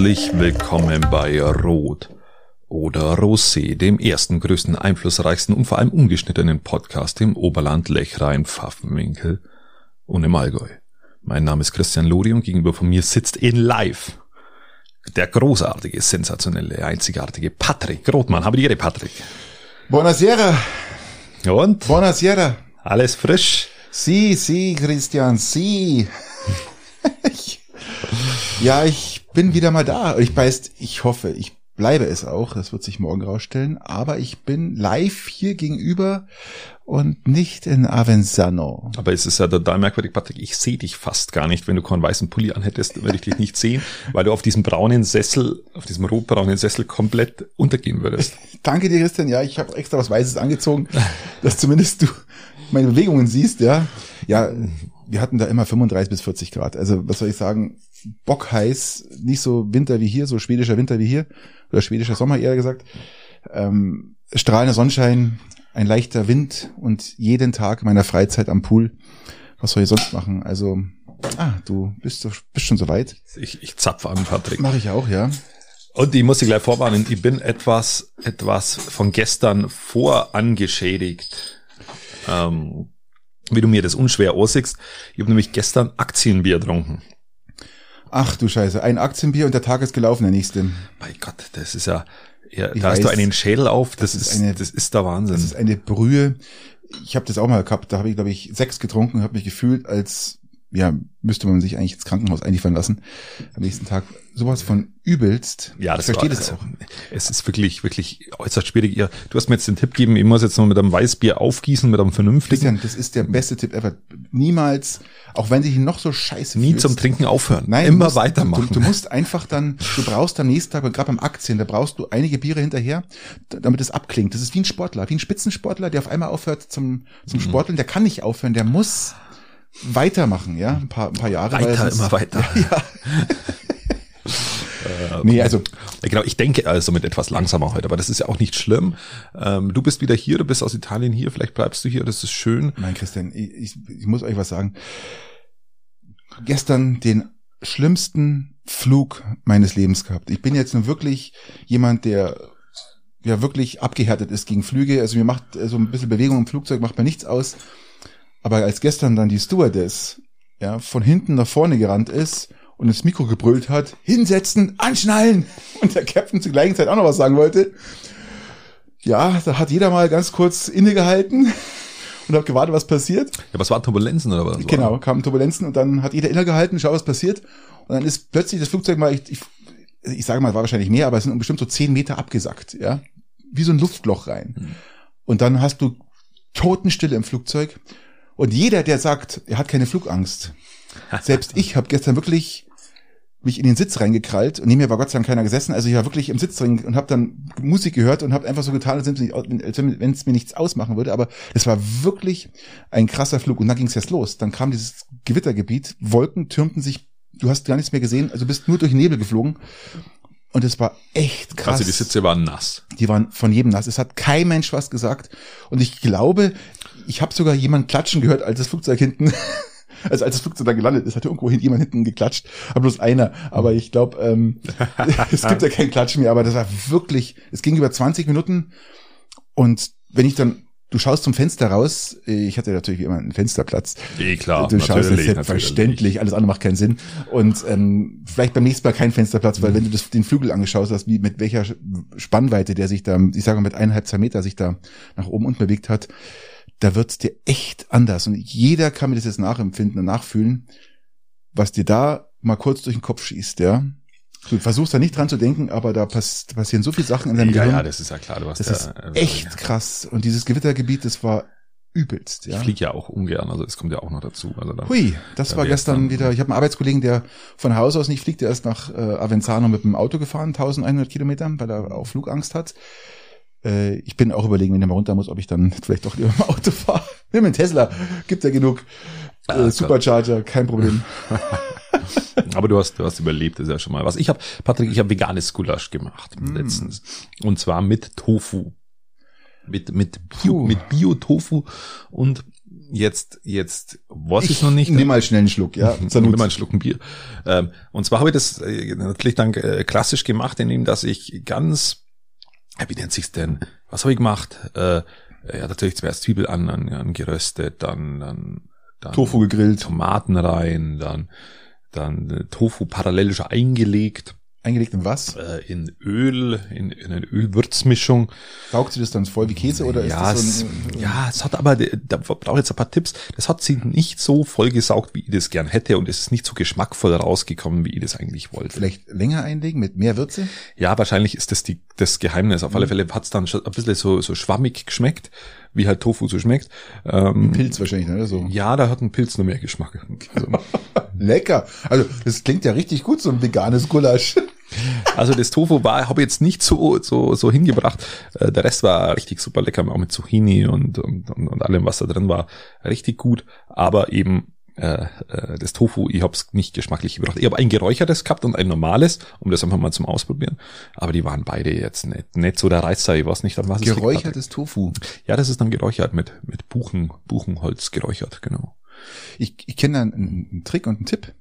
Herzlich willkommen bei Rot oder Rosé, dem ersten, größten, einflussreichsten und vor allem ungeschnittenen Podcast im Oberland Lechrein, Pfaffenwinkel und im Allgäu. Mein Name ist Christian Lori und gegenüber von mir sitzt in live der großartige, sensationelle, einzigartige Patrick Rothmann. Habe die Ehre, Patrick. Buonasera. Und? Buonasera. Alles frisch? Sie, Sie, Christian, Sie. ja, ich bin wieder mal da. Ich weiß, ich hoffe, ich bleibe es auch. Das wird sich morgen rausstellen. Aber ich bin live hier gegenüber und nicht in Avenzano. Aber es ist ja total merkwürdig, Patrick. Ich sehe dich fast gar nicht. Wenn du keinen weißen Pulli anhättest, würde ich dich nicht sehen, weil du auf diesem braunen Sessel, auf diesem rotbraunen Sessel komplett untergehen würdest. Danke dir, Christian. Ja, ich habe extra was Weißes angezogen, dass zumindest du meine Bewegungen siehst, ja. Ja, wir hatten da immer 35 bis 40 Grad. Also, was soll ich sagen? Bockheiß, nicht so Winter wie hier, so schwedischer Winter wie hier, oder schwedischer Sommer eher gesagt. Ähm, strahlender Sonnenschein, ein leichter Wind und jeden Tag meiner Freizeit am Pool. Was soll ich sonst machen? Also, ah, du bist, bist schon soweit. Ich, ich zapfe an, Patrick. Mache ich auch, ja. Und ich muss dich gleich vorwarnen, ich bin etwas, etwas von gestern vorangeschädigt. Ähm, wie du mir das unschwer aussiehst. Ich habe nämlich gestern Aktienbier getrunken. Ach du Scheiße, ein Aktienbier und der Tag ist gelaufen, der nächste. Mein Gott, das ist ja, ja da weiß, hast du einen Schädel auf, das, das ist, eine, das ist der Wahnsinn. Das ist eine Brühe. Ich habe das auch mal gehabt, da habe ich, glaube ich, sechs getrunken, habe mich gefühlt, als ja, müsste man sich eigentlich ins Krankenhaus einliefern lassen. Am nächsten Tag sowas von übelst. Ja, das ich verstehe das auch. Es ist wirklich, wirklich äußerst schwierig. Ihr, du hast mir jetzt den Tipp gegeben, ich muss jetzt noch mit einem Weißbier aufgießen, mit einem vernünftigen. Christian, das ist der beste Tipp ever. Niemals, auch wenn sich noch so scheiße Nie fühlst, zum Trinken aufhören. Nein, immer musst, weitermachen. Du, du, musst einfach dann, du brauchst am nächsten Tag, gerade beim Aktien, da brauchst du einige Biere hinterher, damit es abklingt. Das ist wie ein Sportler, wie ein Spitzensportler, der auf einmal aufhört zum, zum mhm. Sporteln, der kann nicht aufhören, der muss weitermachen, ja, ein paar, ein paar Jahre. Weiter, immer weiter. Ja. Äh, nee, also genau, ich denke also mit etwas langsamer heute, aber das ist ja auch nicht schlimm. Ähm, du bist wieder hier, du bist aus Italien hier, vielleicht bleibst du hier, das ist schön. Nein, Christian, ich, ich, ich muss euch was sagen. Gestern den schlimmsten Flug meines Lebens gehabt. Ich bin jetzt nur wirklich jemand, der ja wirklich abgehärtet ist gegen Flüge. Also mir macht so ein bisschen Bewegung im Flugzeug macht mir nichts aus. Aber als gestern dann die Stewardess ja, von hinten nach vorne gerannt ist und ins Mikro gebrüllt hat, hinsetzen, anschnallen und der Captain zur gleichen Zeit auch noch was sagen wollte, ja, da hat jeder mal ganz kurz innegehalten und hat gewartet, was passiert. Ja, was waren Turbulenzen oder was? Genau, kamen Turbulenzen und dann hat jeder innegehalten, schau, was passiert. Und dann ist plötzlich das Flugzeug mal, ich, ich, ich sage mal, war wahrscheinlich mehr, aber es sind bestimmt so zehn Meter abgesackt, ja. Wie so ein Luftloch rein. Mhm. Und dann hast du Totenstille im Flugzeug und jeder, der sagt, er hat keine Flugangst, selbst ich habe gestern wirklich mich in den Sitz reingekrallt und neben mir war Gott sei Dank keiner gesessen. Also ich war wirklich im Sitz drin und habe dann Musik gehört und habe einfach so getan, als wenn es mir nichts ausmachen würde. Aber es war wirklich ein krasser Flug und dann ging es erst los. Dann kam dieses Gewittergebiet, Wolken türmten sich, du hast gar nichts mehr gesehen, also bist nur durch Nebel geflogen. Und es war echt krass. Also die Sitze waren nass. Die waren von jedem nass. Es hat kein Mensch was gesagt. Und ich glaube, ich habe sogar jemand klatschen gehört, als das Flugzeug hinten, also als das Flugzeug da gelandet ist, hat irgendwo jemand hinten geklatscht, aber bloß einer. Aber ich glaube, ähm, es gibt ja kein Klatschen mehr, aber das war wirklich, es ging über 20 Minuten und wenn ich dann Du schaust zum Fenster raus. Ich hatte natürlich wie immer einen Fensterplatz. Eh klar, du schaust natürlich, selbstverständlich. Alles andere macht keinen Sinn. Und ähm, vielleicht beim nächsten Mal kein Fensterplatz, weil mhm. wenn du das, den Flügel angeschaut hast, wie mit welcher Spannweite der sich da, ich sage mal mit eineinhalb zwei Meter sich da nach oben und bewegt hat, da wird's dir echt anders. Und jeder kann mir das jetzt nachempfinden und nachfühlen, was dir da mal kurz durch den Kopf schießt, ja. Du versuchst da nicht dran zu denken, aber da pass passieren so viele Sachen in deinem ja, Gehirn. Ja, das ist ja klar. Du hast das ja, ist also, echt ja. krass. Und dieses Gewittergebiet, das war übelst. Ja. Ich fliege ja auch ungern, also es kommt ja auch noch dazu. Also dann, Hui, das war gestern wieder, ich habe einen Arbeitskollegen, der von Haus aus nicht fliegt, der ist nach äh, Avenzano mit dem Auto gefahren, 1100 Kilometer, weil er auch Flugangst hat. Äh, ich bin auch überlegen, wenn er mal runter muss, ob ich dann vielleicht doch lieber im Auto fahre. Nimm einen Tesla, gibt ja genug äh, Supercharger, kein Problem. Aber du hast, du hast überlebt, das ist ja schon mal was. Ich habe, Patrick, ich habe veganes Gulasch gemacht mm. letztens. Und zwar mit Tofu. Mit, mit Bio, mit Bio-Tofu und jetzt, jetzt weiß ich noch nicht. Nimm mal schnell einen Schluck, ja. Nimm mal einen Schluck ein Bier. Ähm, und zwar habe ich das äh, natürlich dann äh, klassisch gemacht, indem dass ich ganz, wie nennt sich's denn? Was habe ich gemacht? Äh, ja, natürlich zuerst Zwiebel an, an, an geröstet, dann, dann, dann Tofu gegrillt. Tomaten rein, dann, dann äh, Tofu parallel schon eingelegt Eingelegt in was? Äh, in Öl, in, in eine Ölwürzmischung. Saugt sie das dann voll wie Käse oder ja, ist das so ein, es, Ja, es hat aber, da brauche ich jetzt ein paar Tipps, das hat sie nicht so voll gesaugt, wie ich das gern hätte und es ist nicht so geschmackvoll rausgekommen, wie ich das eigentlich wollte. Vielleicht länger einlegen mit mehr Würze? Ja, wahrscheinlich ist das die, das Geheimnis. Auf mhm. alle Fälle hat es dann schon ein bisschen so, so schwammig geschmeckt wie halt Tofu so schmeckt. Ähm, Pilz wahrscheinlich, ne? So. Ja, da hat ein Pilz noch mehr Geschmack. Also. Lecker. Also das klingt ja richtig gut, so ein veganes Gulasch. Also das Tofu war, habe ich jetzt nicht so so so hingebracht. Äh, der Rest war richtig super lecker, auch mit Zucchini und und, und allem, was da drin war, richtig gut. Aber eben äh, äh, das Tofu, ich habe es nicht geschmacklich gebracht. Ich habe ein geräuchertes gehabt und ein normales, um das einfach mal zum Ausprobieren. Aber die waren beide jetzt nicht, nicht so der Reiz ich weiß nicht, an was Geräuchertes Tofu? Ja, das ist dann geräuchert mit, mit Buchen, Buchenholz geräuchert, genau. Ich, ich kenne da einen, einen Trick und einen Tipp.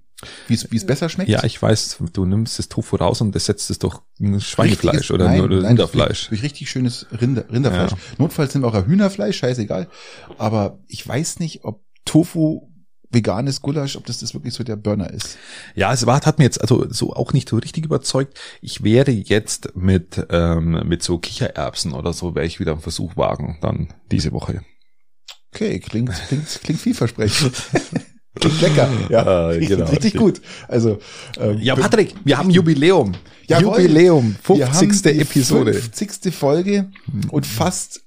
Wie es, besser schmeckt? Ja, ich weiß, du nimmst das Tofu raus und besetzt es durch Schweinefleisch Richtiges, oder, nein, oder nein, Rinderfleisch. Durch, durch richtig schönes Rinder, Rinderfleisch. Ja. Notfalls sind wir auch ein Hühnerfleisch, scheißegal. Aber ich weiß nicht, ob Tofu veganes Gulasch, ob das das wirklich so der Burner ist. Ja, es war, hat mir jetzt also so auch nicht so richtig überzeugt. Ich werde jetzt mit ähm, mit so Kichererbsen oder so werde ich wieder einen Versuch wagen dann diese Woche. Okay, klingt klingt klingt vielversprechend. klingt lecker, ja, äh, genau. richtig gut. Also ähm, ja, Patrick, wir haben Jubiläum. Jawohl, Jubiläum, 50. Episode, 50. Folge und fast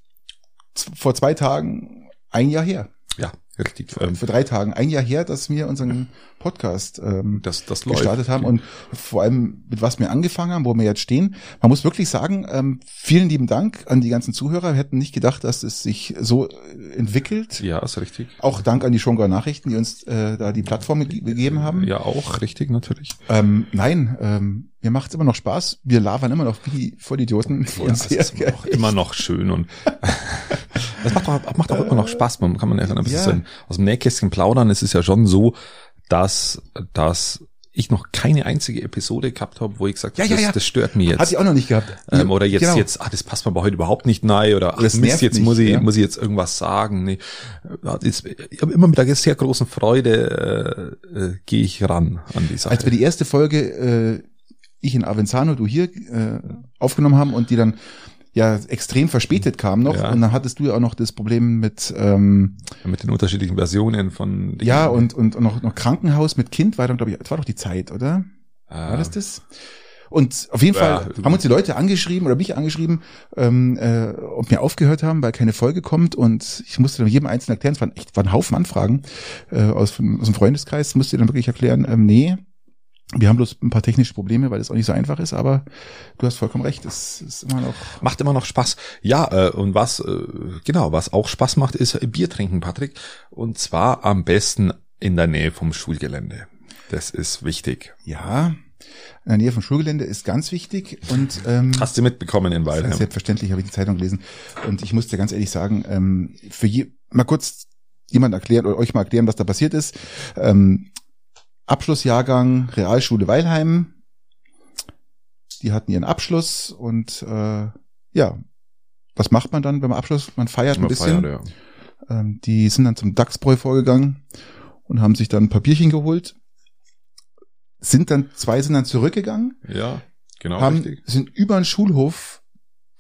vor zwei Tagen ein Jahr her. Ja, Richtig. Ähm, vor drei Tagen, ein Jahr her, dass wir unseren Podcast ähm, das, das gestartet haben und vor allem mit was wir angefangen haben, wo wir jetzt stehen. Man muss wirklich sagen, ähm, vielen lieben Dank an die ganzen Zuhörer. Wir hätten nicht gedacht, dass es sich so äh, entwickelt. Ja, ist richtig. Auch Dank an die Schongauer Nachrichten, die uns äh, da die Plattform gegeben haben. Ja, auch richtig, natürlich. Ähm, nein, ähm, mir macht's immer noch Spaß. Wir labern immer noch wie die Vollidioten. Ja, das ist immer, immer noch schön und das macht doch, macht doch immer noch Spaß. Man kann man ja ein bisschen ja. aus dem Nähkästchen plaudern. Es ist ja schon so, dass, dass ich noch keine einzige Episode gehabt habe, wo ich gesagt habe, ja, ja, das, das, stört mich jetzt. Hat ich auch noch nicht gehabt. Ähm, oder jetzt, genau. jetzt, ah, das passt mir aber heute überhaupt nicht nein oder ach, Mist, jetzt nicht, muss ich, ja. muss ich jetzt irgendwas sagen. Nee. Ich habe immer mit einer sehr großen Freude äh, äh, gehe ich ran an die Sache. Als wir die erste Folge, äh, ich in Avenzano, du hier äh, aufgenommen haben und die dann ja extrem verspätet kam noch. Ja. Und dann hattest du ja auch noch das Problem mit ähm, mit den unterschiedlichen Versionen von ja und und noch noch Krankenhaus mit Kind war dann glaube ich, das war doch die Zeit, oder? Ah. War das das? Und auf jeden ja, Fall haben uns die Leute angeschrieben oder mich angeschrieben, ähm, äh, ob wir aufgehört haben, weil keine Folge kommt. Und ich musste dann jedem Einzelnen erklären, es waren echt waren ein Haufen Anfragen äh, aus, aus dem Freundeskreis, musste dann wirklich erklären, ähm, nee, wir haben bloß ein paar technische Probleme, weil es auch nicht so einfach ist, aber du hast vollkommen recht, es ist immer noch. Macht immer noch Spaß. Ja, äh, und was, äh, genau, was auch Spaß macht, ist Bier trinken, Patrick. Und zwar am besten in der Nähe vom Schulgelände. Das ist wichtig. Ja, in der Nähe vom Schulgelände ist ganz wichtig. Und ähm, hast du mitbekommen in Weilheim? Selbstverständlich habe ich die Zeitung gelesen. Und ich muss dir ganz ehrlich sagen, ähm, für je, mal kurz jemand erklären oder euch mal erklären, was da passiert ist. Ähm, Abschlussjahrgang Realschule Weilheim. Die hatten ihren Abschluss und äh, ja, was macht man dann beim Abschluss? Man feiert man ein bisschen. Feiert, ja. ähm, die sind dann zum Dachsbräu vorgegangen und haben sich dann ein Papierchen geholt. Sind dann, zwei sind dann zurückgegangen. Ja, genau. Haben, richtig. sind über den Schulhof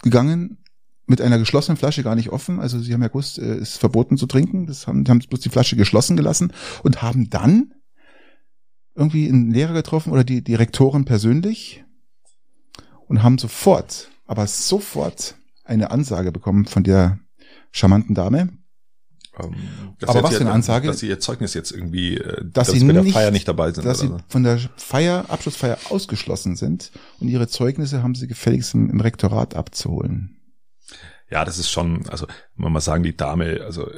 gegangen, mit einer geschlossenen Flasche gar nicht offen. Also sie haben ja gewusst, es äh, ist verboten zu trinken. Das haben, haben bloß die Flasche geschlossen gelassen und haben dann irgendwie einen Lehrer getroffen oder die, die Rektorin persönlich und haben sofort, aber sofort eine Ansage bekommen von der charmanten Dame. Um, ähm, aber was für eine Ansage? Dass sie ihr Zeugnis jetzt irgendwie, äh, dass, dass sie bei der nicht, Feier nicht dabei sind. Dass sie so. von der Feier, Abschlussfeier ausgeschlossen sind und ihre Zeugnisse haben sie gefälligst im, im Rektorat abzuholen. Ja, das ist schon, also, man mal sagen, die Dame, also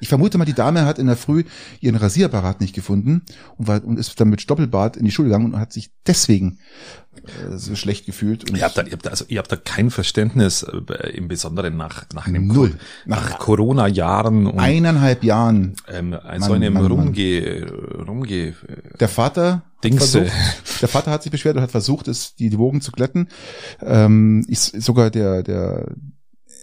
Ich vermute mal, die Dame hat in der Früh ihren Rasierapparat nicht gefunden und, war, und ist dann mit Stoppelbart in die Schule gegangen und hat sich deswegen äh, so schlecht gefühlt. Und Ihr habt da, ihr habt da, also ihr habt da kein Verständnis, äh, im Besonderen nach, nach einem Null. Co- nach Corona-Jahren und eineinhalb Jahren ähm, so Mann, einem Mann, Mann. Rumge, Rumge, Der Vater hat Dingse. versucht, der Vater hat sich beschwert und hat versucht, es die, die Wogen zu glätten. Ähm, ist sogar der der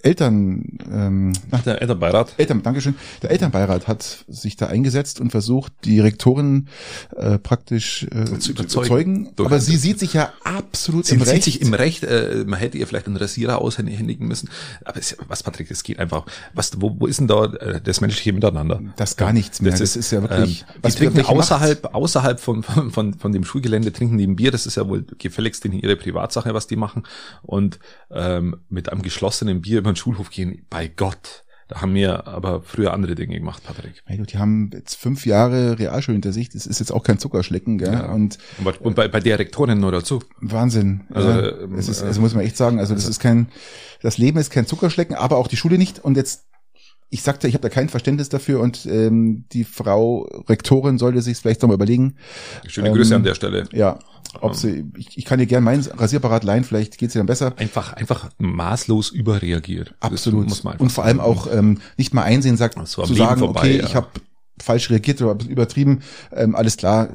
Eltern ähm, nach der Elternbeirat. Eltern, Dankeschön. Der Elternbeirat hat sich da eingesetzt und versucht, die Rektorin äh, praktisch äh, Zu zu überzeugen. überzeugen. Aber sie sieht sich ja absolut Sie im sieht Recht. sich im Recht, äh, man hätte ihr vielleicht einen Rasierer aushändigen müssen. Aber es, was, Patrick, es geht einfach. Was, wo, wo ist denn da äh, das menschliche Miteinander? das gar nichts mehr. Das, ist, ja wirklich. Ähm, die was trinken welche Macht- außerhalb, außerhalb von, von, von, von dem Schulgelände trinken die ein Bier. Das ist ja wohl gefälligst in ihre Privatsache, was die machen. Und ähm, mit einem geschlossenen Bier über den Schulhof gehen, bei Gott. Da haben wir aber früher andere Dinge gemacht, Patrick. Hey, die haben jetzt fünf Jahre Realschule hinter sich. Das ist jetzt auch kein Zuckerschlecken, gell? Ja. Und Und bei, und bei, bei der Rektorin nur dazu. Wahnsinn. Also, ja, ähm, es ist, äh, also muss man echt sagen, also das ist kein, das Leben ist kein Zuckerschlecken, aber auch die Schule nicht. Und jetzt, ich sagte, ich habe da kein Verständnis dafür und ähm, die Frau Rektorin sollte sich vielleicht nochmal überlegen. Schöne Ähm, Grüße an der Stelle. Ja, ob sie, ich, ich kann dir gern meinen Rasierapparat leihen, vielleicht geht's dir dann besser. Einfach, einfach maßlos überreagiert. Das Absolut. muss man Und vor allem auch ähm, nicht mal einsehen, sagt, So zu Leben sagen, vorbei, okay, ja. ich habe falsch reagiert oder übertrieben, ähm, alles klar.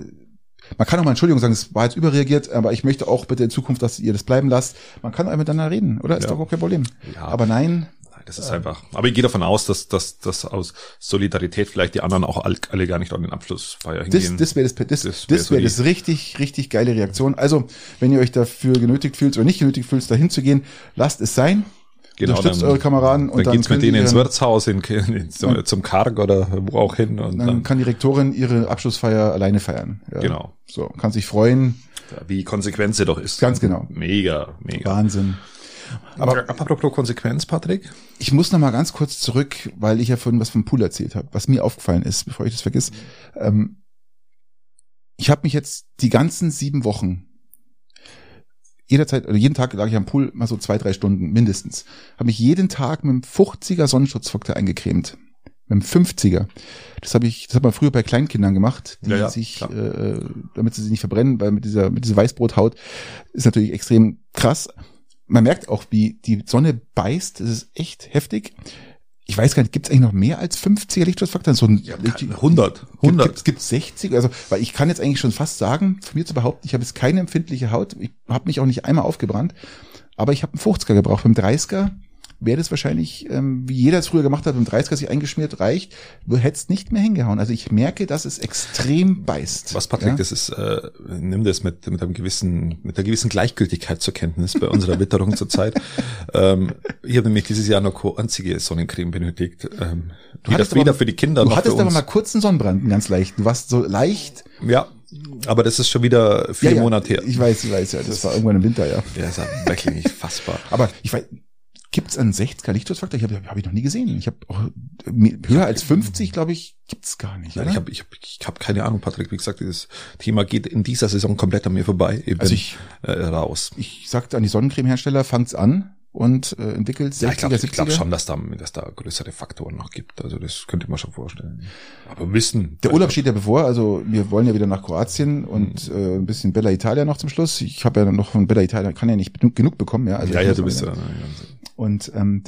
Man kann auch mal Entschuldigung sagen, es war jetzt überreagiert, aber ich möchte auch bitte in Zukunft, dass ihr das bleiben lasst. Man kann auch miteinander reden, oder? Ist Ja. doch auch kein Problem. Ja. Aber Nein, das ist einfach. Aber ich gehe davon aus, dass, dass, dass aus Solidarität vielleicht die anderen auch all- alle gar nicht an den Abschlussfeier das, hingehen. das wäre das, das, Das das wär so die- das richtig, richtig geile Reaktion. Also, wenn ihr euch dafür genötigt fühlt oder nicht genötigt fühlt, dahin zu gehen, lasst es sein. Unterstützt Genau, dann- eure Kameraden und dann, dann geht's mit denen ins Wirtshaus, in, in, zum, zum Karg oder wo auch hin. Und Dann dann, kann die Rektorin ihre Abschlussfeier alleine feiern. Ja. Genau. So, kann sich freuen. wie Konsequenz sie doch ist. Ganz genau. Mega, mega. Wahnsinn. Aber apropos Konsequenz, Patrick. Ich muss noch mal ganz kurz zurück, weil ich ja vorhin was vom Pool erzählt habe, was mir aufgefallen ist, bevor ich das vergiss. Ähm, ich habe mich jetzt die ganzen sieben Wochen jederzeit oder jeden Tag lag ich am Pool mal so zwei, drei Stunden mindestens. Habe mich jeden Tag mit einem 50er Sonnenschutzfaktor eingecremt. Mit einem 50er. Das habe ich, das hat man früher bei Kleinkindern gemacht, die Ja, ja, sich, klar. äh, damit sie sich nicht verbrennen, weil mit dieser, mit dieser Weißbrothaut ist natürlich extrem krass. Man merkt auch, wie die Sonne beißt. Das ist echt heftig. Ich weiß gar nicht, gibt es eigentlich noch mehr als 50er Lichtschutzfaktor? So ein, Ja, 100. 100. Gibt, gibt, 60? Also, weil ich kann jetzt eigentlich schon fast sagen, von mir zu behaupten, ich habe jetzt keine empfindliche Haut. Ich habe mich auch nicht einmal aufgebrannt. Aber ich habe einen 50er gebraucht. Beim 30er wäre das wahrscheinlich, ähm, wie jeder es früher gemacht hat, beim 30er sich eingeschmiert, reicht, du hättest nicht mehr hingehauen. Also ich merke, dass es extrem beißt. Was Patrick, ja? das ist, äh, nimm das mit, mit einem gewissen, mit einer gewissen Gleichgültigkeit zur Kenntnis bei unserer Witterung zurzeit. Ähm, ich habe nämlich dieses Jahr noch keine einzige Sonnencreme benötigt. Ähm, weder, hattest weder aber- für die Kinder Du hattest aber mal kurz einen Sonnenbrand, einen ganz leicht. Du warst so leicht. ja, aber das ist schon wieder vier Ja, ja, Monate her. Ich weiß, ich weiß, ja. Das war irgendwann im Winter, ja. Ja, ist ja wirklich nicht fassbar. Aber ich weiß, gibt's einen 60er Lichtschutzfaktor? Ich habe hab ich noch nie gesehen. Ich habe höher als 50, glaube ich, gibt's gar nicht. Nein, oder? ich habe ich hab, ich hab keine Ahnung, Patrick. Wie gesagt, dieses Thema geht in dieser Saison komplett an mir vorbei. Ich Also ich- äh, raus. ich sagte an die Sonnencremehersteller, fangt's an und äh, entwickelt 60er, Ja, ich glaube 70er. glaub schon, dass da, dass da größere Faktoren noch gibt. Also das könnte man schon vorstellen. Aber wissen. Der Urlaub steht ja bevor, also wir wollen ja wieder nach Kroatien und Mhm. äh, ein bisschen Bella Italia noch zum Schluss. Ich habe ja noch von Bella Italia, kann ja nicht genug, bekommen, ja. Also ja, ja, du bist wieder- ja. Und ähm,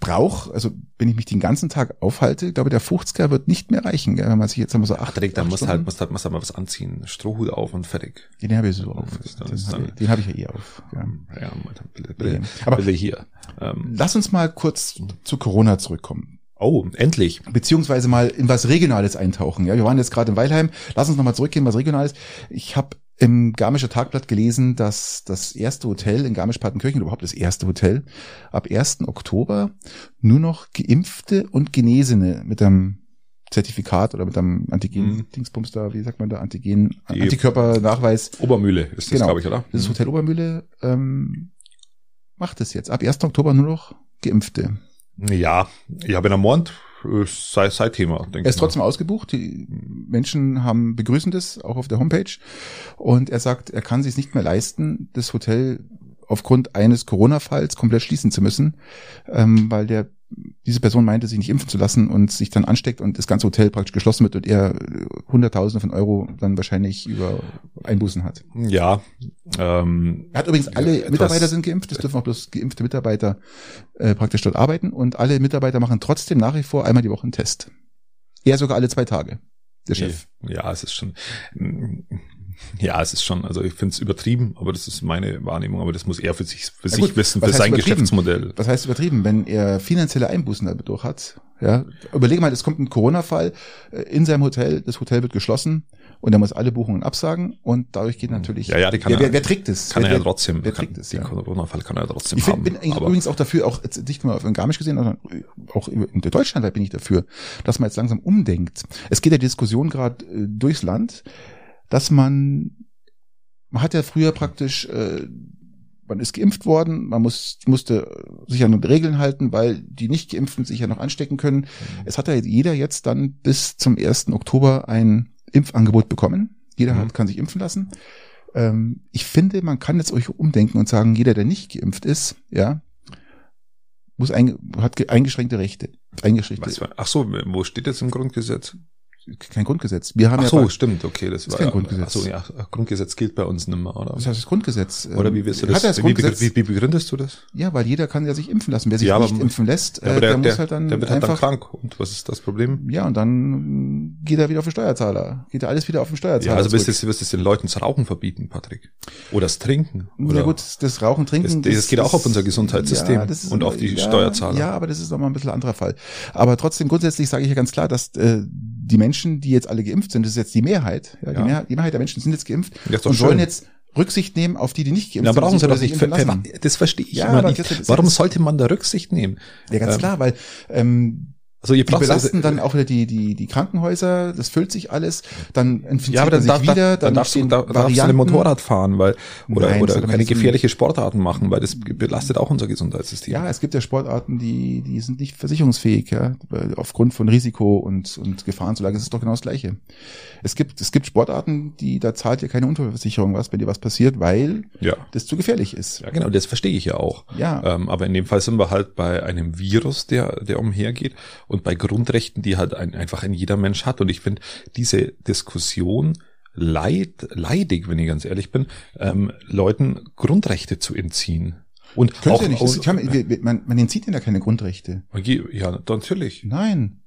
Brauch, also wenn ich mich den ganzen Tag aufhalte, glaube der 50er wird nicht mehr reichen, gell, wenn man sich jetzt einmal so acht, Patrick, dann Stunden- halt, musst halt, musst halt mal was anziehen. Strohhut auf und fertig. Den habe ich so auf. Den habe ich, den hab ich ja eh auf. Ja. Ja, bitte, bitte, Aber- bitte hier. Ähm, Lass uns mal kurz zu Corona zurückkommen. oh, endlich. Beziehungsweise mal in was Regionales eintauchen. Ja, wir waren jetzt gerade in Weilheim. Lass uns nochmal zurückgehen, was Regionales. Ich habe im Garmischer Tagblatt gelesen, dass das erste Hotel in Garmisch-Partenkirchen, überhaupt das erste Hotel, ab 1. Oktober nur noch Geimpfte und Genesene mit einem Zertifikat oder mit einem Antigen-Dingsbums da, wie sagt man da, Antigen, Die- Antikörpernachweis. Obermühle ist das, Genau. glaube ich, oder? Das ist Hotel Obermühle ähm, macht es jetzt. Ab 1. Oktober nur noch Geimpfte. Ja, ich habe in der Mond, sei, sei Thema, denke Er ist trotzdem ausgebucht. Die Menschen haben begrüßen das auch auf der Homepage. Und er sagt, er kann sich nicht mehr leisten, das Hotel aufgrund eines Corona-Falls komplett schließen zu müssen, ähm, weil der diese Person meinte, sich nicht impfen zu lassen und sich dann ansteckt und das ganze Hotel praktisch geschlossen wird und er Hunderttausende von Euro dann wahrscheinlich über Einbußen hat. Ja. Ähm, Er hat übrigens alle etwas- Mitarbeiter sind geimpft, es dürfen auch bloß geimpfte Mitarbeiter äh, praktisch dort arbeiten und alle Mitarbeiter machen trotzdem nach wie vor einmal die Woche einen Test. Er sogar alle zwei Tage, der Chef. Ja, es ist schon. Ja, es ist schon, also ich finde es übertrieben, aber das ist meine Wahrnehmung, aber das muss er für sich, für Ja sich gut, wissen, für sein? Geschäftsmodell. Was heißt übertrieben, wenn er finanzielle Einbußen dadurch hat? Ja, überlege mal, es kommt ein Corona-Fall äh, in seinem Hotel, das Hotel wird geschlossen und er muss alle Buchungen absagen und dadurch geht natürlich. Ja, ja, die kann wer, er- wer, wer trägt es? Kann wer, er ja trotzdem, Wer trägt es? den Ja. Corona-Fall kann er trotzdem Ich haben. find, bin übrigens auch dafür, auch jetzt nicht nur auf Garmisch gesehen, sondern auch in Deutschland bin ich dafür, dass man jetzt langsam umdenkt. Es geht ja die Diskussion gerade äh, durchs Land, dass man, man hat ja früher praktisch, äh, man ist geimpft worden, man muss, musste sich an Regeln halten, weil die nicht geimpften sich ja noch anstecken können. Es hat ja jeder jetzt dann bis zum 1. Oktober ein Impfangebot bekommen. Jeder Mhm. kann sich impfen lassen. Ähm, ich finde, man kann jetzt euch umdenken und sagen, jeder, der nicht geimpft ist, ja, muss ein, hat ge- eingeschränkte Rechte. Eingeschränkte, was, ach so, wo steht das im Grundgesetz? Kein Grundgesetz. Wir haben Ach ja so, stimmt, okay, das Ist war kein ja- Grundgesetz. Ach so, ja, Grundgesetz gilt bei uns nicht mehr, oder? das heißt das Grundgesetz. Oder wie wirst du Hat das? das wie, wie, Grundgesetz? wie, wie begründest du das? ja, weil jeder kann ja sich impfen lassen. Wer sich Ja, aber- nicht impfen lässt, Ja, äh, der, der, muss halt dann der wird halt einfach dann krank. Und was ist das Problem? Ja, und dann geht er wieder auf den Steuerzahler. Geht er alles wieder auf den Steuerzahler. Ja, also wirst zurück. du wirst du den Leuten das Rauchen verbieten, Patrick. Oder das Trinken. Oder ja gut, das Rauchen, Trinken. Das- das geht auch auf unser Gesundheitssystem das ist und auf die ja, Steuerzahler. Ja, aber das ist nochmal ein bisschen anderer Fall. Aber trotzdem grundsätzlich sage ich ja ganz klar, dass äh, die Menschen, die jetzt alle geimpft sind, das ist jetzt die Mehrheit, ja, die, Ja. Mehrheit die Mehrheit der Menschen sind jetzt geimpft und sollen schön. jetzt Rücksicht nehmen auf die, die nicht geimpft Ja, sind. brauchen sie doch nicht. Das verstehe ich Ja, immer nicht. das Warum das- sollte man da Rücksicht nehmen? Ja, ganz Ähm, klar, weil ähm, Also ihr die braucht belasten dann auch wieder die, die, die Krankenhäuser, das füllt sich alles, dann infiziert ja, aber dann, sich darf, wieder, dann, dann darfst du, da, darfst du Varianten. Motorrad fahren, weil, oder, Nein, oder keine gefährliche Sportarten machen, weil das belastet auch unser Gesundheitssystem. Ja, es gibt ja Sportarten, die, die sind nicht versicherungsfähig, ja, aufgrund von Risiko und, und Gefahrenzulage. Das ist doch genau das Gleiche. Es gibt, es gibt Sportarten, die, da zahlt ja keine Unfallversicherung was, wenn dir was passiert, weil ja. das zu gefährlich ist. Ja, genau, das verstehe ich ja auch. Ja. Ähm, aber in dem Fall sind wir halt bei einem Virus, der, der umhergeht und bei Grundrechten, die halt ein, einfach ein jeder Mensch hat. Und ich finde diese Diskussion leid, leidig, wenn ich ganz ehrlich bin, ähm, Leuten Grundrechte zu entziehen. Und Können auch, ja nicht. Auch kann, man, man, entzieht ihnen ja keine Grundrechte. ja, natürlich. Nein.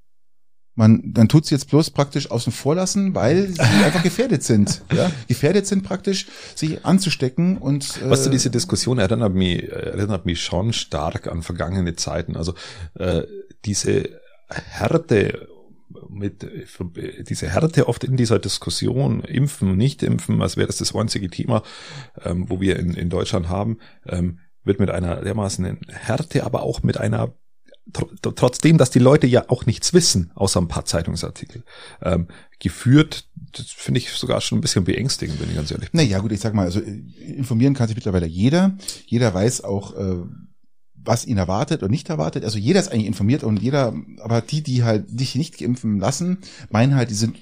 Man, dann tut sie jetzt bloß praktisch außen vor lassen, weil sie einfach gefährdet sind. Ja? Gefährdet sind praktisch, sich anzustecken und äh, Weißt du, diese Diskussion erinnert mich, erinnert mich schon stark an vergangene Zeiten. Also äh, diese Härte mit diese Härte oft in dieser Diskussion, impfen, nicht impfen, als wäre das das einzige Thema, ähm, wo wir in, in Deutschland haben, ähm, wird mit einer dermaßen Härte, aber auch mit einer tr- trotzdem, dass die Leute ja auch nichts wissen, außer ein paar Zeitungsartikel, ähm, geführt. Das finde ich sogar schon ein bisschen beängstigend, wenn ich ganz ehrlich bin. Naja, gut, ich sag mal, also äh, informieren kann sich mittlerweile jeder. Jeder weiß auch, äh, was ihn erwartet und nicht erwartet. Also jeder ist eigentlich informiert und jeder, aber die, die halt sich nicht impfen lassen, meinen halt, die sind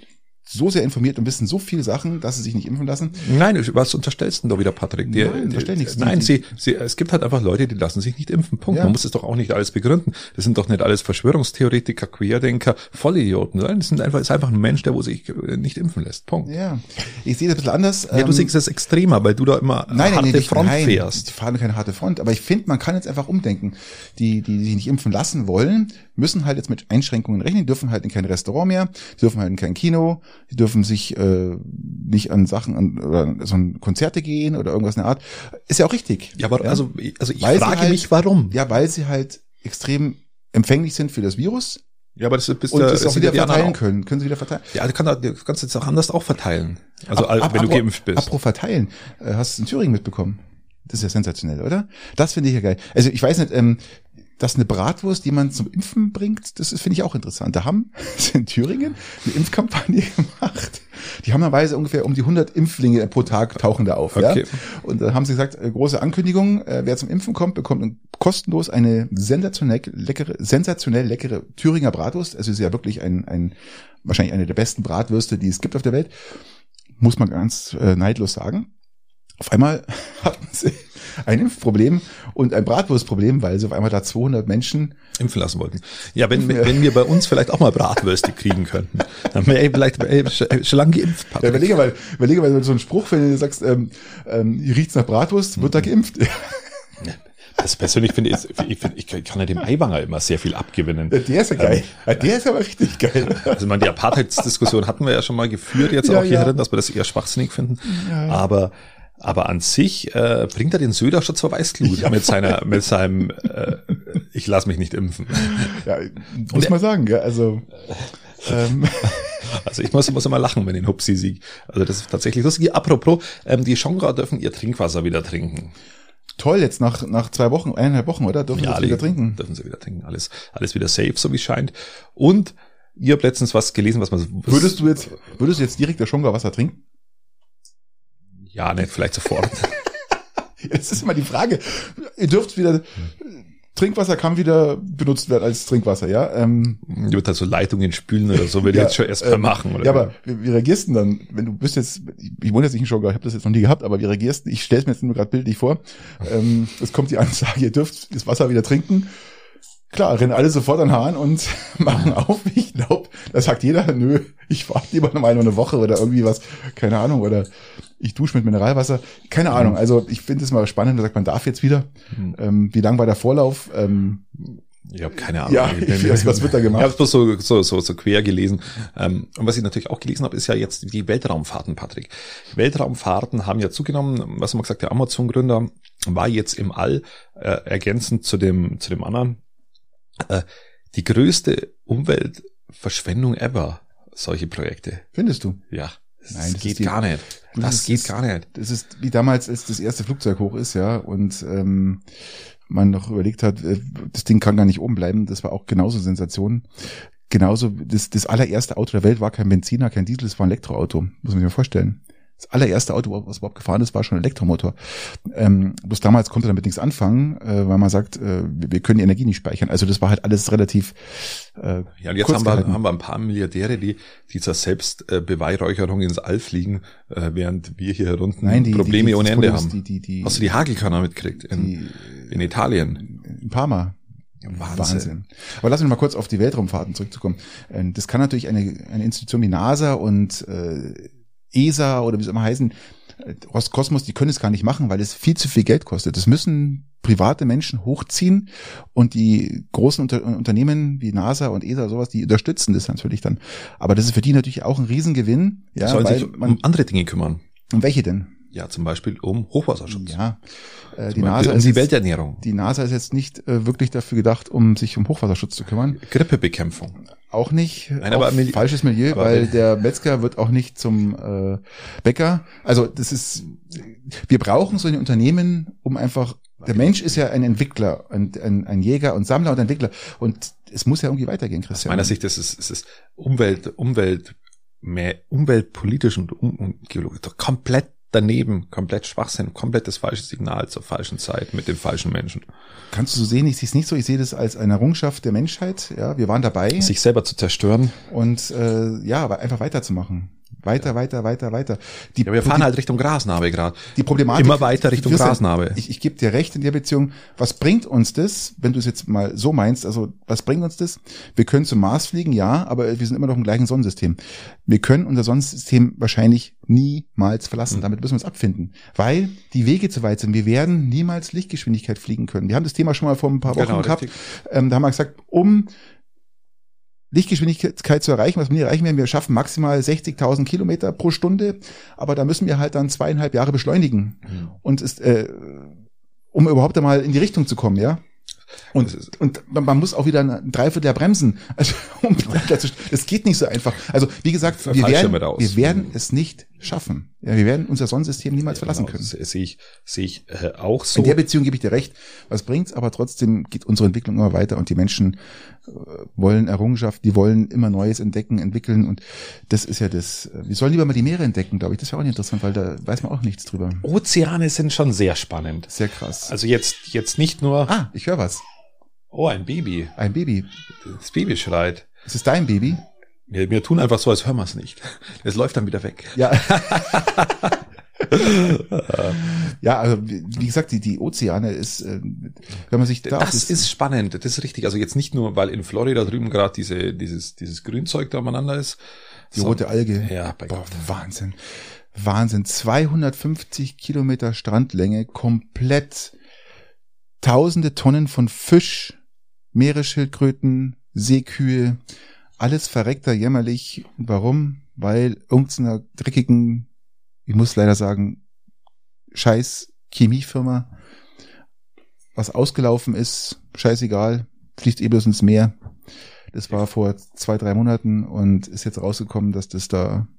so sehr informiert und wissen so viele Sachen, dass sie sich nicht impfen lassen. Nein, was unterstellst du denn da wieder, Patrick? Die, Nein, unterstell nichts. Nein, sie, sie, es gibt halt einfach Leute, die lassen sich nicht impfen. Punkt. Ja. Man muss es doch auch nicht alles begründen. Das sind doch nicht alles Verschwörungstheoretiker, Querdenker, Vollidioten. Nein, das sind einfach, ist einfach ein Mensch, der wo sich äh, nicht impfen lässt. Punkt. Ja, Ja, ich sehe das ein bisschen anders. du Ähm, siehst es extremer, weil du da immer Nein, harte nein, nicht, Front nein, fährst. Die fahren keine harte Front. Aber ich finde, man kann jetzt einfach umdenken. Die, die sich nicht impfen lassen wollen, müssen halt jetzt mit Einschränkungen rechnen. Die dürfen halt in kein Restaurant mehr, die dürfen halt in kein Kino, die dürfen sich äh, nicht an Sachen an, oder so an Konzerte gehen oder irgendwas in der Art. Ist ja auch richtig. Ja, aber also, also ich Weil frage halt- mich, warum. Ja, weil sie halt extrem empfänglich sind für das Virus Ja, aber das ist, bist und du- es auch wieder ja verteilen auch. können. Können sie wieder verteilen. Ja, du kannst, du kannst jetzt auch anders auch verteilen. Also, Ab- ab- wenn du apro- geimpft bist. Apro verteilen. Äh, Hast du in Thüringen mitbekommen? Das ist ja sensationell, oder? Das finde ich ja geil. Also ich weiß nicht, ähm, dass eine Bratwurst jemand zum Impfen bringt, das ist- finde ich auch interessant. Da haben sie in Thüringen eine Impfkampagne gemacht. Die haben normalerweise ungefähr um die 100 Impflinge pro Tag tauchen da auf. Okay. Ja? Und da haben sie gesagt, äh, große Ankündigung, äh, wer zum Impfen kommt, bekommt kostenlos eine sensationell leckere, sensationell leckere Thüringer Bratwurst. Also es ist ja wirklich ein, ein wahrscheinlich eine der besten Bratwürste, die es gibt auf der Welt. Muss man ganz äh, neidlos sagen. Auf einmal hatten sie ein Impfproblem und ein Bratwurstproblem, weil sie auf einmal da 200 Menschen impfen lassen wollten. Ja, wenn, wenn wir bei uns vielleicht auch mal Bratwürste kriegen könnten, dann wäre vielleicht ey, schon lange geimpft. Ja, überlege mal, überlege mal so einen Spruch, wenn du sagst, ähm, ähm, hier riecht's nach Bratwurst, wird da geimpft. Das persönlich finde ich, ich, find, ich kann ja dem Eiwanger immer sehr viel abgewinnen. Der ist ja geil. Ähm, der ist aber richtig geil. Also man, die Apartheidsdiskussion hatten wir ja schon mal geführt, jetzt ja, auch hier ja. drin, dass wir das eher schwachsinnig finden. Ja, aber aber an sich äh, bringt er den Söder schon zur Weißglut ja, mit seiner, mit seinem äh, Ich lass mich nicht impfen. Ja, muss man sagen, ja, also. Ähm. Also ich muss, muss immer lachen, wenn den Hupsi sieg. Also das ist tatsächlich lustig. Apropos, ähm, die Schongra dürfen ihr Trinkwasser wieder trinken. Toll, jetzt nach, nach zwei Wochen, eineinhalb Wochen, oder? Dürfen ja, sie wieder trinken? Dürfen sie wieder trinken. Alles, alles wieder safe, so wie es scheint. Und ihr habt letztens was gelesen, was man... Würdest du jetzt, würdest du jetzt direkt der Schongra Wasser trinken? Ja, nicht vielleicht sofort. Jetzt ist immer die Frage. Ihr dürft wieder, Trinkwasser kann wieder benutzt werden als Trinkwasser, ja. Ähm, du wird halt so Leitungen spülen oder so, will ja, jetzt schon erstmal äh, machen, oder? Ja, aber wie, wie reagierst du dann, wenn du bist jetzt, ich wohne jetzt nicht in Schongau, ich habe das jetzt noch nie gehabt, aber wie reagierst du, ich stelle es mir jetzt nur gerade bildlich vor, ähm, es kommt die Ansage, ihr dürft das Wasser wieder trinken. Klar, rennen alle sofort an Hahn und machen auf. Ich glaube, da sagt jeder, nö, ich warte lieber noch mal eine Woche oder irgendwie was, keine Ahnung, oder ich dusche mit Mineralwasser. Keine mhm. Ahnung. Also ich finde es mal spannend, da sagt man darf jetzt wieder. Mhm. Ähm, wie lang war der Vorlauf? Ähm, ich habe keine Ahnung. Ja, ich, was, was wird da gemacht? Ich habe bloß so, so, so, so quer gelesen. Ähm, und was ich natürlich auch gelesen habe, ist ja jetzt die Weltraumfahrten, Patrick. Weltraumfahrten haben ja zugenommen. Was haben wir gesagt, der Amazon-Gründer war jetzt im All, äh, ergänzend zu dem, zu dem anderen, äh, die größte Umweltverschwendung ever, solche Projekte. Findest du? Ja. Nein, das geht die, gar nicht. Das, das geht ist, gar nicht. Das ist wie damals, als das erste Flugzeug hoch ist, ja, und ähm, man noch überlegt hat, äh, das Ding kann gar nicht oben bleiben. Das war auch genauso Sensation. Genauso, das, das allererste Auto der Welt war kein Benziner, kein Diesel, es war ein Elektroauto. Muss man sich mal vorstellen. Das allererste Auto, was überhaupt gefahren ist, war schon ein Elektromotor. Ähm, bloß damals konnte damit nichts anfangen, äh, weil man sagt, äh, wir können die Energie nicht speichern. Also das war halt alles relativ. Äh, ja, und jetzt haben wir, haben wir ein paar Milliardäre, die dieser Selbstbeweihräucherung ins All fliegen, äh, während wir hier unten Nein, die, Probleme die, ohne Ende haben. Die, die, die, Hast du die Hagelkanner mitgekriegt in, die, in Italien? In Parma. Wahnsinn. Wahnsinn. Aber lass uns mal kurz auf die Weltraumfahrten zurückzukommen. Äh, das kann natürlich eine, eine Institution wie NASA und äh, ESA oder wie es immer heißen, Roskosmos, die können es gar nicht machen, weil es viel zu viel Geld kostet. Das müssen private Menschen hochziehen und die großen Unter Unternehmen wie NASA und ESA sowas, die unterstützen das natürlich dann. Aber das ist für die natürlich auch ein Riesengewinn. Ja, sollen weil sich um andere Dinge kümmern. Um welche denn? Ja, zum Beispiel um Hochwasserschutz. Ja, äh, die NASA um die jetzt, Welternährung. Die NASA ist jetzt nicht äh, wirklich dafür gedacht, um sich um Hochwasserschutz zu kümmern. Grippebekämpfung. Auch nicht. Nein, aber Mil falsches Milieu, weil der Metzger wird auch nicht zum äh, Bäcker. Also das ist, wir brauchen so ein Unternehmen, um einfach der Mensch ist ja ein Entwickler, ein, ein, ein Jäger und Sammler und Entwickler. Und es muss ja irgendwie weitergehen, Christian. Aus meiner Sicht, ist, es ist Umwelt, Umwelt, mehr umweltpolitisch und, um, und geologisch komplett daneben, komplett Schwachsinn, komplett das falsche Signal zur falschen Zeit mit den falschen Menschen. Kannst du so sehen? Ich sehe es nicht so. Ich sehe das als eine Errungenschaft der Menschheit. Ja, wir waren dabei. Sich selber zu zerstören. Und äh, ja, aber einfach weiterzumachen. Weiter, ja. weiter, weiter, weiter. Die, ja, wir fahren die, halt Richtung Grasnarbe gerade. Die Problematik. Immer weiter Richtung Grasnarbe. Ich, ich gebe dir recht in der Beziehung. Was bringt uns das, wenn du es jetzt mal so meinst? Also, was bringt uns das? Wir können zum Mars fliegen, ja, aber wir sind immer noch im gleichen Sonnensystem. Wir können unser Sonnensystem wahrscheinlich niemals verlassen. Mhm. Damit müssen wir uns abfinden. Weil die Wege zu weit sind. Wir werden niemals Lichtgeschwindigkeit fliegen können. Wir haben das Thema schon mal vor ein paar Wochen genau, gehabt. Ähm, da haben wir gesagt, um Lichtgeschwindigkeit zu erreichen, was wir nicht erreichen werden. Wir schaffen maximal 60.000 Kilometer pro Stunde, aber da müssen wir halt dann zweieinhalb Jahre beschleunigen. Mhm. Und ist, äh, um überhaupt einmal in die Richtung zu kommen, ja. Und, und man muss auch wieder ein Dreiviertel bremsen. Also, um das geht nicht so einfach. Also, wie gesagt, wir werden, wir werden es nicht schaffen. Ja, wir werden unser Sonnensystem niemals ja, verlassen genau, können. Das sehe ich, sehe ich äh, auch so. In der Beziehung gebe ich dir recht. Was bringt's? Aber trotzdem geht unsere Entwicklung immer weiter und die Menschen äh, wollen Errungenschaft, die wollen immer Neues entdecken, entwickeln und das ist ja das. Äh, wir sollen lieber mal die Meere entdecken, glaube ich. Das wäre auch nicht interessant, weil da weiß man auch nichts drüber. Ozeane sind schon sehr spannend. Sehr krass. Also jetzt, jetzt nicht nur. Ah, ich höre was. Oh, ein Baby. Ein Baby. Das Baby schreit. Ist es dein Baby? Wir, wir tun einfach so, als hören wir es nicht. Es läuft dann wieder weg. Ja. ja, also wie gesagt, die, die Ozeane ist, äh, wenn man sich da Das ist spannend, das ist richtig. Also jetzt nicht nur, weil in Florida drüben gerade diese, dieses, dieses Grünzeug da umeinander ist. Die so, rote Alge. Ja, bei Boah, Gott. Wahnsinn. Wahnsinn. 250 Kilometer Strandlänge, komplett tausende Tonnen von Fisch, Meeresschildkröten, Seekühe, alles verreckter jämmerlich. Warum? Weil irgendeiner dreckigen, ich muss leider sagen, scheiß Chemiefirma, was ausgelaufen ist, scheißegal, fließt eh bloß ins Meer. Das war vor zwei, drei Monaten und ist jetzt rausgekommen, dass das da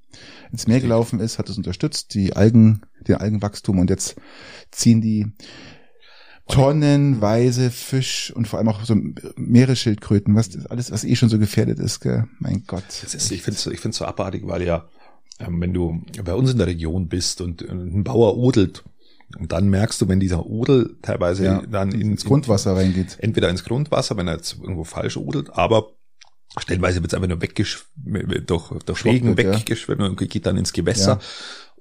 ins Meer gelaufen ist, hat es unterstützt, die Algen, den Algenwachstum und jetzt ziehen die tonnenweise Fisch und vor allem auch so Meeresschildkröten, was alles, was eh schon so gefährdet ist, gell? mein Gott. Das ist, ich finde es ich find's so abartig, weil ja, ähm, wenn du bei uns in der Region bist und ein Bauer odelt, und dann merkst du, wenn dieser Odel teilweise ja, dann ins Grundwasser reingeht. Entweder ins Grundwasser, wenn er jetzt irgendwo falsch odelt, aber stellenweise wird es einfach nur weggeschwimmt, durch, durch Regen weggeschwimmt ja. und geht dann ins Gewässer. Ja.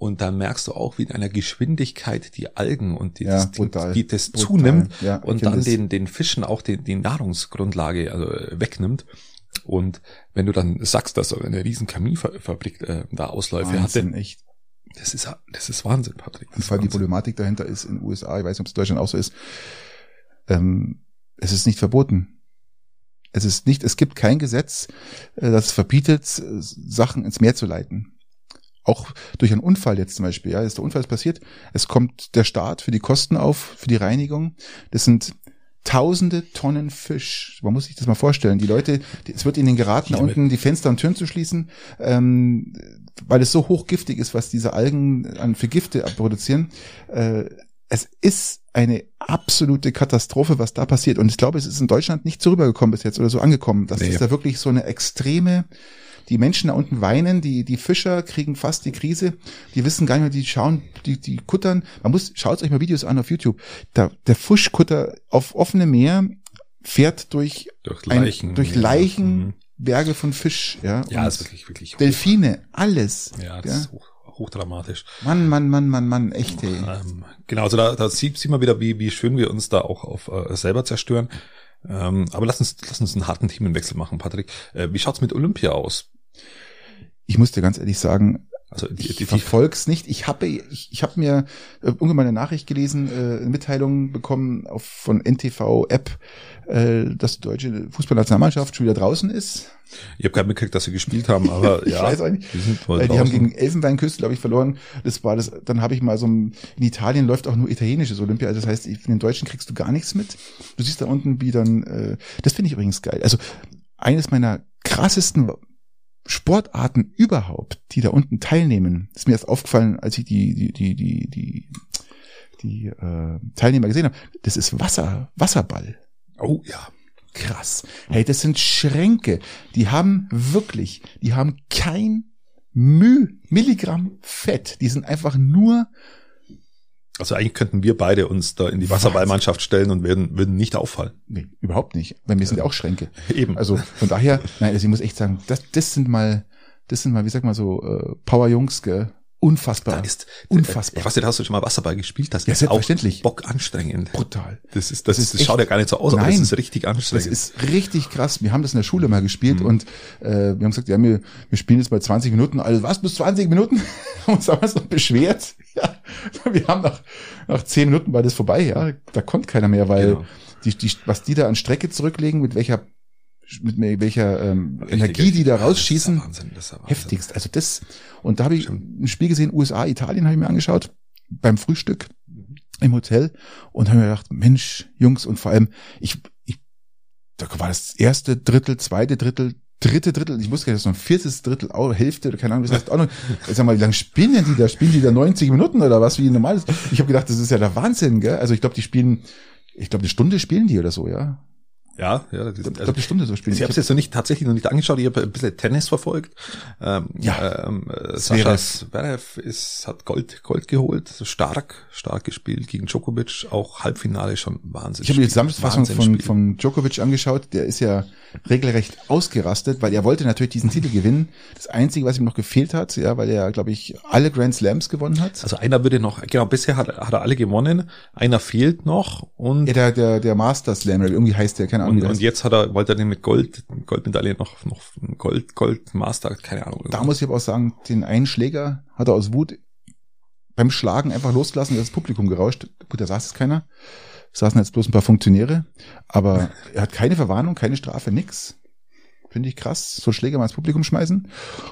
Und dann merkst du auch, wie in einer Geschwindigkeit die Algen und die, ja, das, die, das brutal. zunimmt ja, und dann den, den Fischen auch die, die Nahrungsgrundlage also wegnimmt. Und wenn du dann sagst, dass eine riesen Kaminfabrik äh, da Ausläufe Wahnsinn, hatte, echt. Das ist, das ist Wahnsinn, Patrick. Und vor allem die Problematik dahinter ist in den USA, ich weiß nicht, ob es in Deutschland auch so ist, ähm, es ist nicht verboten. Es ist nicht, es gibt kein Gesetz, äh, das verbietet, Sachen ins Meer zu leiten auch durch einen Unfall jetzt zum Beispiel, ja, ist der Unfall ist passiert, es kommt der Staat für die Kosten auf, für die Reinigung. Das sind tausende Tonnen Fisch. Man muss sich das mal vorstellen. Die Leute, es wird ihnen geraten, da unten die Fenster und Türen zu schließen, ähm, weil es so hochgiftig ist, was diese Algen an für Gifte produzieren. Äh, es ist eine absolute Katastrophe, was da passiert. Und ich glaube, es ist in Deutschland nicht so rübergekommen bis jetzt oder so angekommen. Das nee. ist da wirklich so eine extreme die Menschen da unten weinen, die, die Fischer kriegen fast die Krise, die wissen gar nicht mehr, die schauen, die, die kuttern. Man muss, schaut euch mal Videos an auf YouTube. Da, der Fuschkutter auf offenem Meer fährt durch, durch Leichen, ein, durch Leichen. Berge von Fisch, ja. Ja, ist wirklich, wirklich. Delfine, alles. Ja, das ja. ist hoch, hochdramatisch. Mann, Mann, Mann, Mann, Mann, echt, ey. Ähm, genau, also da, da sieht, sieht man wieder, wie, wie schön wir uns da auch auf äh, selber zerstören. Ähm, aber lass uns, lass uns einen harten Themenwechsel machen, Patrick. Äh, wie schaut's mit Olympia aus? ich muss dir ganz ehrlich sagen, also die, die, ich verfolg's nicht. Ich habe ich, ich hab mir äh, irgendwann mal eine Nachricht gelesen, äh, eine Mitteilung bekommen auf, von NTV App, äh, dass die deutsche Fußballnationalmannschaft schon wieder draußen ist. Ich habe gerade mitgekriegt, dass sie gespielt haben, aber ich ja, weiß eigentlich. Die, sind äh, die haben gegen Elfenbeinküste, glaube ich, verloren. Das war das. Dann habe ich mal so ein, in Italien läuft auch nur italienisches Olympia. Also das heißt, von den Deutschen kriegst du gar nichts mit. Du siehst da unten, wie dann. Äh, das finde ich übrigens geil. Also eines meiner krassesten Sportarten überhaupt, die da unten teilnehmen, ist mir erst aufgefallen, als ich die, die, die, die, die, die äh, Teilnehmer gesehen habe. Das ist Wasser, Wasserball. Oh ja. Krass. Hey, das sind Schränke. Die haben wirklich, die haben kein Müh, Milligramm Fett. Die sind einfach nur also eigentlich könnten wir beide uns da in die Wasserballmannschaft stellen und würden, würden nicht auffallen. Nee, überhaupt nicht. Weil wir sind ja auch Schränke. Eben. Also von daher, nein, also ich muss echt sagen, das, das sind mal, das sind mal, wie sag mal so, äh, Power-Jungs, gell? Unfassbar. Da ist, unfassbar. Ich weiß nicht, hast du schon mal Wasserball gespielt? Das ja, ist selbstverständlich. auch Bock anstrengend. Brutal. Das ist, das, das, ist, das schaut ja gar nicht so aus, nein, aber das ist richtig anstrengend. Das ist richtig krass. Wir haben das in der Schule mal gespielt mhm. und äh, wir haben gesagt, ja, wir, wir spielen jetzt mal 20 Minuten. Also was, bis 20 Minuten? haben uns damals noch beschwert. Ja, wir haben nach, nach 10 Minuten war das vorbei, ja. Da kommt keiner mehr, weil genau. die, die, was die da an Strecke zurücklegen, mit welcher mit welcher ähm, Energie die da rausschießen. Ist Wahnsinn. Heftigst. Also das, und da habe ich ein Spiel gesehen, USA, Italien habe ich mir angeschaut, beim Frühstück im Hotel und habe mir gedacht, Mensch, Jungs, und vor allem, ich, ich da war das erste Drittel, zweite Drittel, dritte Drittel, ich wusste gar nicht, das ist noch ein viertes Drittel, Hälfte keine Ahnung, das heißt auch noch, sag mal, wie lange spielen die da? Spielen die da 90 Minuten oder was, wie normal ist? Ich habe gedacht, das ist ja der Wahnsinn, gell? Also ich glaube, die spielen, ich glaube, eine Stunde spielen die oder so, ja. Ja, ja. Das, ich glaube, die Stunde so spielen. Ich habe es jetzt noch nicht tatsächlich noch nicht angeschaut. Ich habe ein bisschen Tennis verfolgt. Ähm, ja. Ähm, äh, Sascha Zverev ist hat Gold Gold geholt, so stark stark gespielt gegen Djokovic, auch Halbfinale schon wahnsinnig. Ich habe mir die Zusammenfassung von von Djokovic angeschaut. Der ist ja regelrecht ausgerastet, weil er wollte natürlich diesen Titel gewinnen. Das einzige, was ihm noch gefehlt hat, ja, weil er glaube ich alle Grand Slams gewonnen hat. Also einer würde noch genau bisher hat, hat er alle gewonnen. Einer fehlt noch und ja, der der der Master Slam irgendwie heißt der keine Ahnung. Und, und jetzt hat er, wollte er den mit Gold, Goldmedaille noch, noch Gold, Gold Master, keine Ahnung. Da muss ich aber auch sagen, den einen Schläger hat er aus Wut beim Schlagen einfach losgelassen, das Publikum gerauscht. Gut, da saß jetzt keiner. Es saßen jetzt bloß ein paar Funktionäre, aber er hat keine Verwarnung, keine Strafe, nix. Finde ich krass, so Schläger mal ins Publikum schmeißen.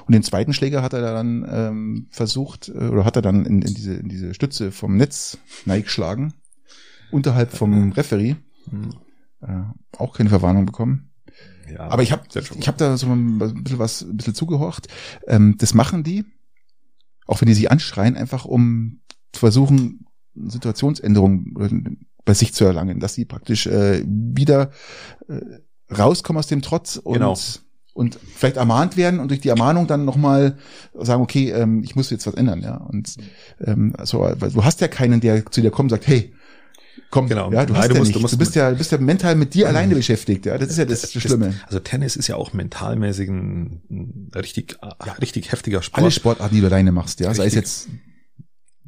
Und den zweiten Schläger hat er dann ähm, versucht, äh, oder hat er dann in, in, diese, in diese Stütze vom Netz geschlagen, unterhalb vom Referee. Mhm äh, auch keine Verwarnung bekommen. Ja, aber ich habe ich hab da so ein bisschen was, ein bisschen zugehorcht. Ähm, das machen die, auch wenn die sie anschreien, einfach um zu versuchen, Situationsänderungen bei sich zu erlangen, dass sie praktisch äh, wieder äh, rauskommen aus dem Trotz und genau. und vielleicht ermahnt werden und durch die Ermahnung dann nochmal sagen, okay, ähm, ich muss jetzt was ändern, ja. Und ähm, also, weil du hast ja keinen, der zu dir kommt und sagt, hey, Komm, genau. Ja, du, du, ja musst, du, musst, du bist ja, du bist ja mental mit dir alleine beschäftigt. Ja, das ist ja das, das Schlimme. Also Tennis ist ja auch mentalmäßig ein, richtig, ja. richtig heftiger Sport. Alle Sportarten, die du alleine machst, ja, sei es jetzt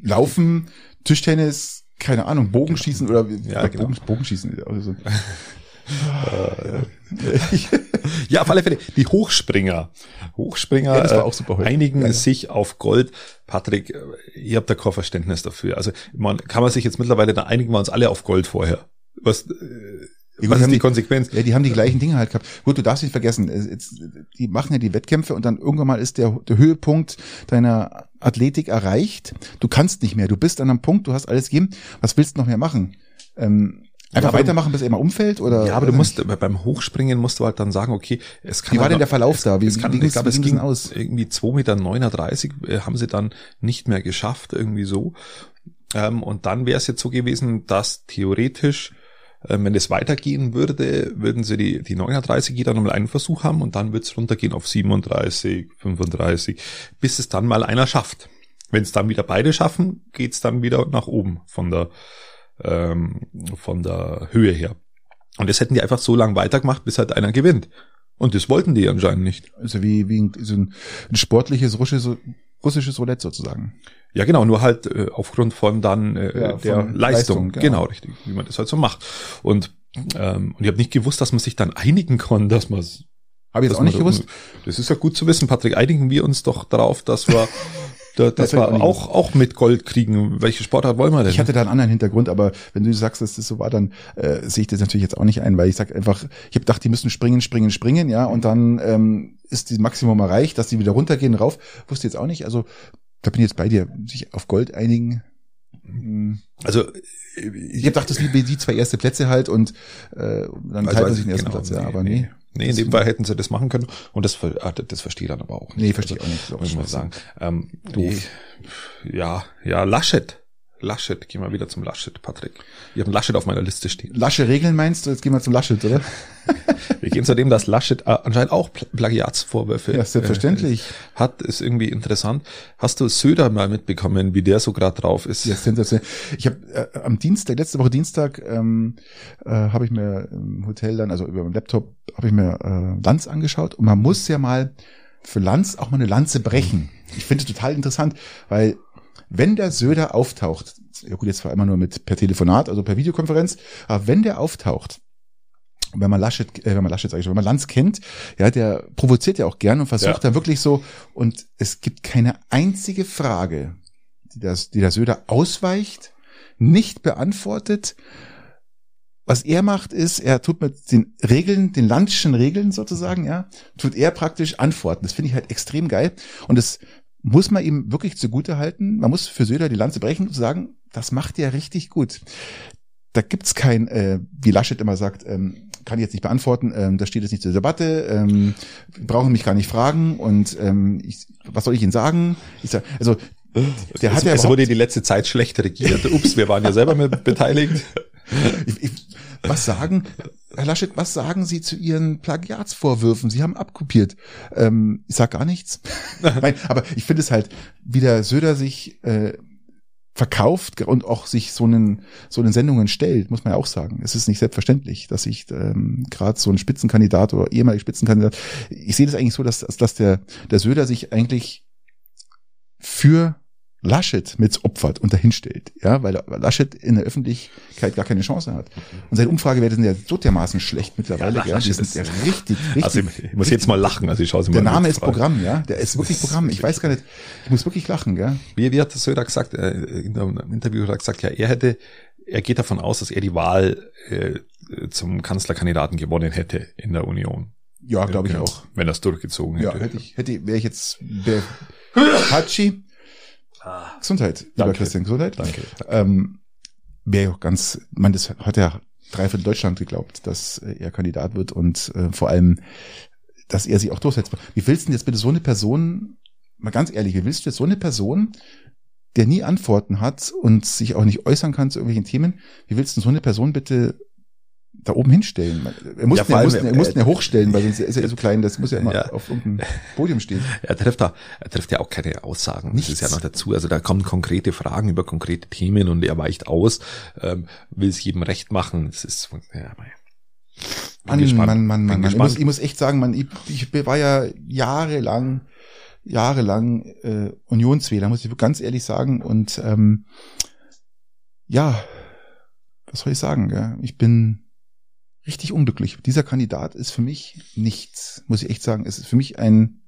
Laufen, Tischtennis, keine Ahnung, Bogenschießen oder ja, genau. Bogen, Bogenschießen. Also, ja, auf alle Fälle. Die Hochspringer. Hochspringer ja, das war auch super heute. einigen ja, ja. sich auf Gold. Patrick, ihr habt da kein Verständnis dafür. Also man kann man sich jetzt mittlerweile, da einigen wir uns alle auf Gold vorher. Was, äh, ja, was ist die, die Konsequenz? Ja, die haben die gleichen Dinge halt gehabt. Gut, du darfst nicht vergessen, jetzt, die machen ja die Wettkämpfe und dann irgendwann mal ist der, der Höhepunkt deiner Athletik erreicht. Du kannst nicht mehr. Du bist an einem Punkt, du hast alles gegeben. Was willst du noch mehr machen? Ähm, Einfach ja, weitermachen, bis er immer umfällt? Oder, ja, aber du musst, beim Hochspringen musst du halt dann sagen, okay, es kann. Wie war denn der Verlauf es, da? Wie, es kann, wie ich glaube, es ging aus? irgendwie 2,39 Meter äh, haben sie dann nicht mehr geschafft, irgendwie so. Ähm, und dann wäre es jetzt so gewesen, dass theoretisch, äh, wenn es weitergehen würde, würden sie die, die 39 jeder nochmal einen Versuch haben und dann wird es runtergehen auf 37, 35, bis es dann mal einer schafft. Wenn es dann wieder beide schaffen, geht's dann wieder nach oben von der ähm, von der Höhe her. Und das hätten die einfach so lange weitergemacht, bis halt einer gewinnt. Und das wollten die anscheinend nicht. Also wie, wie ein, so ein, ein sportliches russisches, russisches Roulette sozusagen. Ja, genau, nur halt äh, aufgrund von dann äh, ja, der Leistung. Leistung genau. genau. richtig, wie man das halt so macht. Und, ähm, und ich habe nicht gewusst, dass man sich dann einigen kann, dass man Habe ich jetzt auch nicht gewusst. Das ist ja gut zu wissen, Patrick. Einigen wir uns doch darauf, dass wir Da, das, das war auch, auch mit Gold kriegen. Welche Sportart wollen wir denn? Ich hatte da einen anderen Hintergrund, aber wenn du sagst, dass das so war, dann äh, sehe ich das natürlich jetzt auch nicht ein, weil ich sag einfach, ich habe gedacht, die müssen springen, springen, springen, ja, und dann ähm, ist die Maximum erreicht, dass die wieder runtergehen, rauf. Wusste jetzt auch nicht. Also da bin ich jetzt bei dir, sich auf Gold einigen. Hm. Also ich habe gedacht, das wie die zwei erste Plätze halt und äh, dann also, teilt man sich den ersten genau, Platz, ja, aber nee. nee. Nee, in dem Fall hätten sie das machen können. Und das, ah, das verstehe ich dann aber auch nicht. Nee, verstehe ich also, auch nicht. Das muss man sagen. Ähm, nee, ja, ja, Laschet. Laschet, gehen wir wieder zum Laschet, Patrick. Ich habe Laschet auf meiner Liste stehen. Lasche Regeln meinst du? Jetzt gehen wir zum Laschet, oder? wir gehen zu dem, dass Laschet äh, anscheinend auch Plagiatsvorwürfe ja, selbstverständlich. Äh, hat, ist irgendwie interessant. Hast du Söder mal mitbekommen, wie der so gerade drauf ist? Ja, sensationell. Ich habe äh, am Dienstag, letzte Woche Dienstag, ähm, äh, habe ich mir im Hotel dann, also über meinen Laptop, habe ich mir äh, Lanz angeschaut und man muss ja mal für Lanz auch mal eine Lanze brechen. Ich finde es total interessant, weil wenn der Söder auftaucht, ja gut, jetzt zwar immer nur mit per Telefonat, also per Videokonferenz, aber wenn der auftaucht, wenn man Laschet, äh, wenn man Laschet sage ich schon, wenn man Lanz kennt, ja, der provoziert ja auch gern und versucht ja. dann wirklich so, und es gibt keine einzige Frage, die, das, die der Söder ausweicht, nicht beantwortet. Was er macht, ist, er tut mit den Regeln, den landschen Regeln sozusagen, ja, tut er praktisch antworten. Das finde ich halt extrem geil. Und das muss man ihm wirklich zugute halten. Man muss für Söder die Lanze brechen und sagen, das macht er richtig gut. Da gibt's kein, äh, wie Laschet immer sagt, ähm, kann ich jetzt nicht beantworten, ähm, da steht es nicht zur Debatte, ähm, brauchen mich gar nicht fragen und ähm, ich, was soll ich Ihnen sagen? Ich sag, also der es, hat ja es wurde die letzte Zeit schlecht regiert. Ups, wir waren ja selber mit beteiligt. Ich, ich, was sagen? Herr Laschet, was sagen Sie zu Ihren Plagiatsvorwürfen? Sie haben abkopiert. Ähm, ich sag gar nichts. Nein, aber ich finde es halt, wie der Söder sich äh, verkauft und auch sich so einen so einen Sendungen stellt, muss man ja auch sagen. Es ist nicht selbstverständlich, dass sich ähm, gerade so ein Spitzenkandidat oder ehemaliger Spitzenkandidat, ich sehe das eigentlich so, dass, dass der der Söder sich eigentlich für Laschet mit opfert und dahinstellt, ja, weil Laschet in der Öffentlichkeit gar keine Chance hat. Und seine Umfragewerte sind ja so dermaßen schlecht mittlerweile, ja, ja die sind ja richtig, richtig. Also ich, muss jetzt mal lachen, also ich schaue sie mal. Der Name ist Programm, ja, der ist wirklich Programm. Ich weiß gar nicht, ich muss wirklich lachen, ja. Wie, wie hat Söder gesagt, äh, in einem Interview hat er gesagt, ja, er hätte, er geht davon aus, dass er die Wahl äh, zum Kanzlerkandidaten gewonnen hätte in der Union. Ja, glaube ich auch. Wenn es durchgezogen hätte. Ja, hätte ich, hätte, wäre ich jetzt, Hatschi, Ah, Gesundheit, lieber Danke. Christian, Gesundheit. Danke. Ähm, Wäre ja auch ganz, man, das hat ja dreiviertel Deutschland geglaubt, dass er Kandidat wird und äh, vor allem, dass er sich auch durchsetzt. Wie willst du denn jetzt bitte so eine Person, mal ganz ehrlich, wie willst du jetzt so eine Person, der nie Antworten hat und sich auch nicht äußern kann zu irgendwelchen Themen, wie willst du so eine Person bitte da oben hinstellen. Er muss, Ja, vor er, muss, er äh, ihn ja hochstellen, weil sonst ist er ja so klein, das muss ja immer Ja. auf irgendeinem Podium stehen. Er trifft da, er trifft ja auch keine Aussagen. Nichts. Das ist ja noch dazu. Also da kommen konkrete Fragen über konkrete Themen und er weicht aus, ähm, will es jedem recht machen. Das ist, ja, Mann, gespannt. Mann, Mann, Mann, Mann. Ich muss, ich muss echt sagen, man, ich, ich war ja jahrelang, jahrelang äh, Unionswähler, muss ich ganz ehrlich sagen. Und ähm, ja, was soll ich sagen? Gell? Ich bin richtig unglücklich. Dieser Kandidat ist für mich nichts, muss ich echt sagen. Es ist für mich ein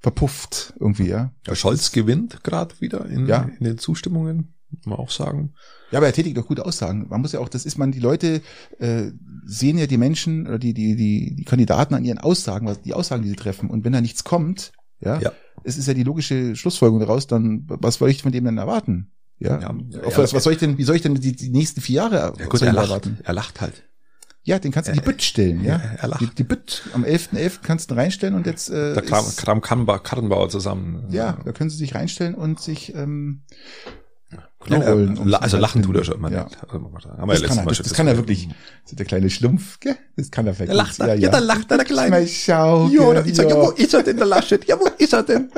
verpufft irgendwie, ja. Ja, Scholz gewinnt gerade wieder in, Ja. in den Zustimmungen, muss man auch sagen. Ja, aber er tätigt doch gute Aussagen. Man muss ja auch, das ist man, die Leute äh, sehen ja die Menschen oder die, die, die, die Kandidaten an ihren Aussagen, was die Aussagen, die sie treffen. Und wenn da nichts kommt, ja, Ja. es ist ja die logische Schlussfolgerung daraus, dann was soll ich von dem denn erwarten? Ja. Ja, ja, was, was soll ich denn, wie soll ich denn die, die nächsten vier Jahre Ja gut, er lacht, erwarten? er lacht halt. Ja, den kannst du in die Bütt stellen, ja. ja, er lacht. Die, die Bütt am 11.11. kannst du reinstellen und jetzt äh, Da kam, kam Karrenbauer, Karrenbauer zusammen. ja, da können sie sich reinstellen und sich ähm, Ja, Klo holen, er, um's la- also lachen tut er schon immer Ja. Also, haben Das ja kann, er, Mal das, das kann er wirklich. Das ist der kleine Schlumpf, gell? Das kann er Er wirklich. lacht, er, ja, da lacht er, der Kleine. Mal schau, Ja, gell? ich sag, ja, wo ist er denn, der Laschet? Ja, wo ist er denn?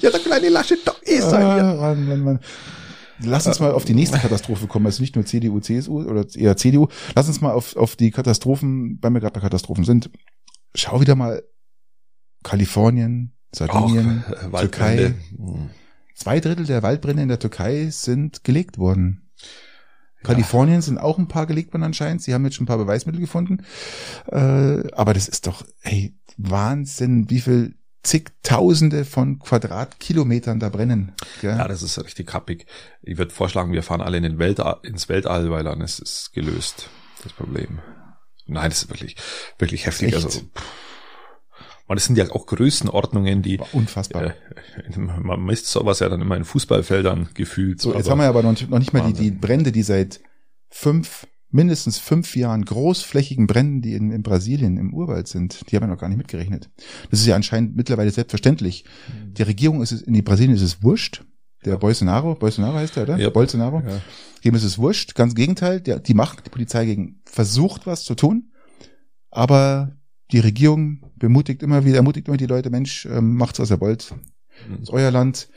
Ja, der kleine Laschet, da ist er. Ja. Ah, Mann, Mann, Mann. Lass uns mal auf die nächste Katastrophe kommen. Also nicht nur CDU, CSU oder eher CDU. Lass uns mal auf, auf die Katastrophen, weil wir gerade bei Katastrophen sind. Schau wieder mal Kalifornien, Sardinien, äh, Türkei. Hm. Zwei Drittel der Waldbrände in der Türkei sind gelegt worden. Kalifornien sind auch ein paar gelegt worden anscheinend. Sie haben jetzt schon ein paar Beweismittel gefunden. Äh, aber das ist doch, hey, Wahnsinn, wie viel zigtausende von Quadratkilometern da brennen. Gell? Ja, das ist richtig happig. Ich würde vorschlagen, wir fahren alle in den Weltall, ins Weltall, weil dann ist es gelöst, das Problem. Nein, das ist wirklich, wirklich heftig. Echt? Also, und es sind ja auch Größenordnungen, die, unfassbar. äh, man misst sowas ja dann immer in Fußballfeldern gefühlt. so, jetzt haben wir ja aber noch nicht, noch nicht mal die, die. Brände, die seit fünf, mindestens fünf Jahren großflächigen Bränden, die in, in Brasilien im Urwald sind, die haben wir noch gar nicht mitgerechnet. Das ist ja anscheinend mittlerweile selbstverständlich. Der Regierung ist es, in die Brasilien ist es wurscht. Der Bolsonaro, Bolsonaro heißt der, oder? Ja. Bolsonaro. Ja. Dem ist es wurscht. Ganz im Gegenteil. Der, die macht, die Polizei gegen versucht was zu tun. Aber die Regierung bemutigt immer wieder, ermutigt immer die Leute, Mensch, ähm, macht's, was ihr wollt. Das ist euer Land.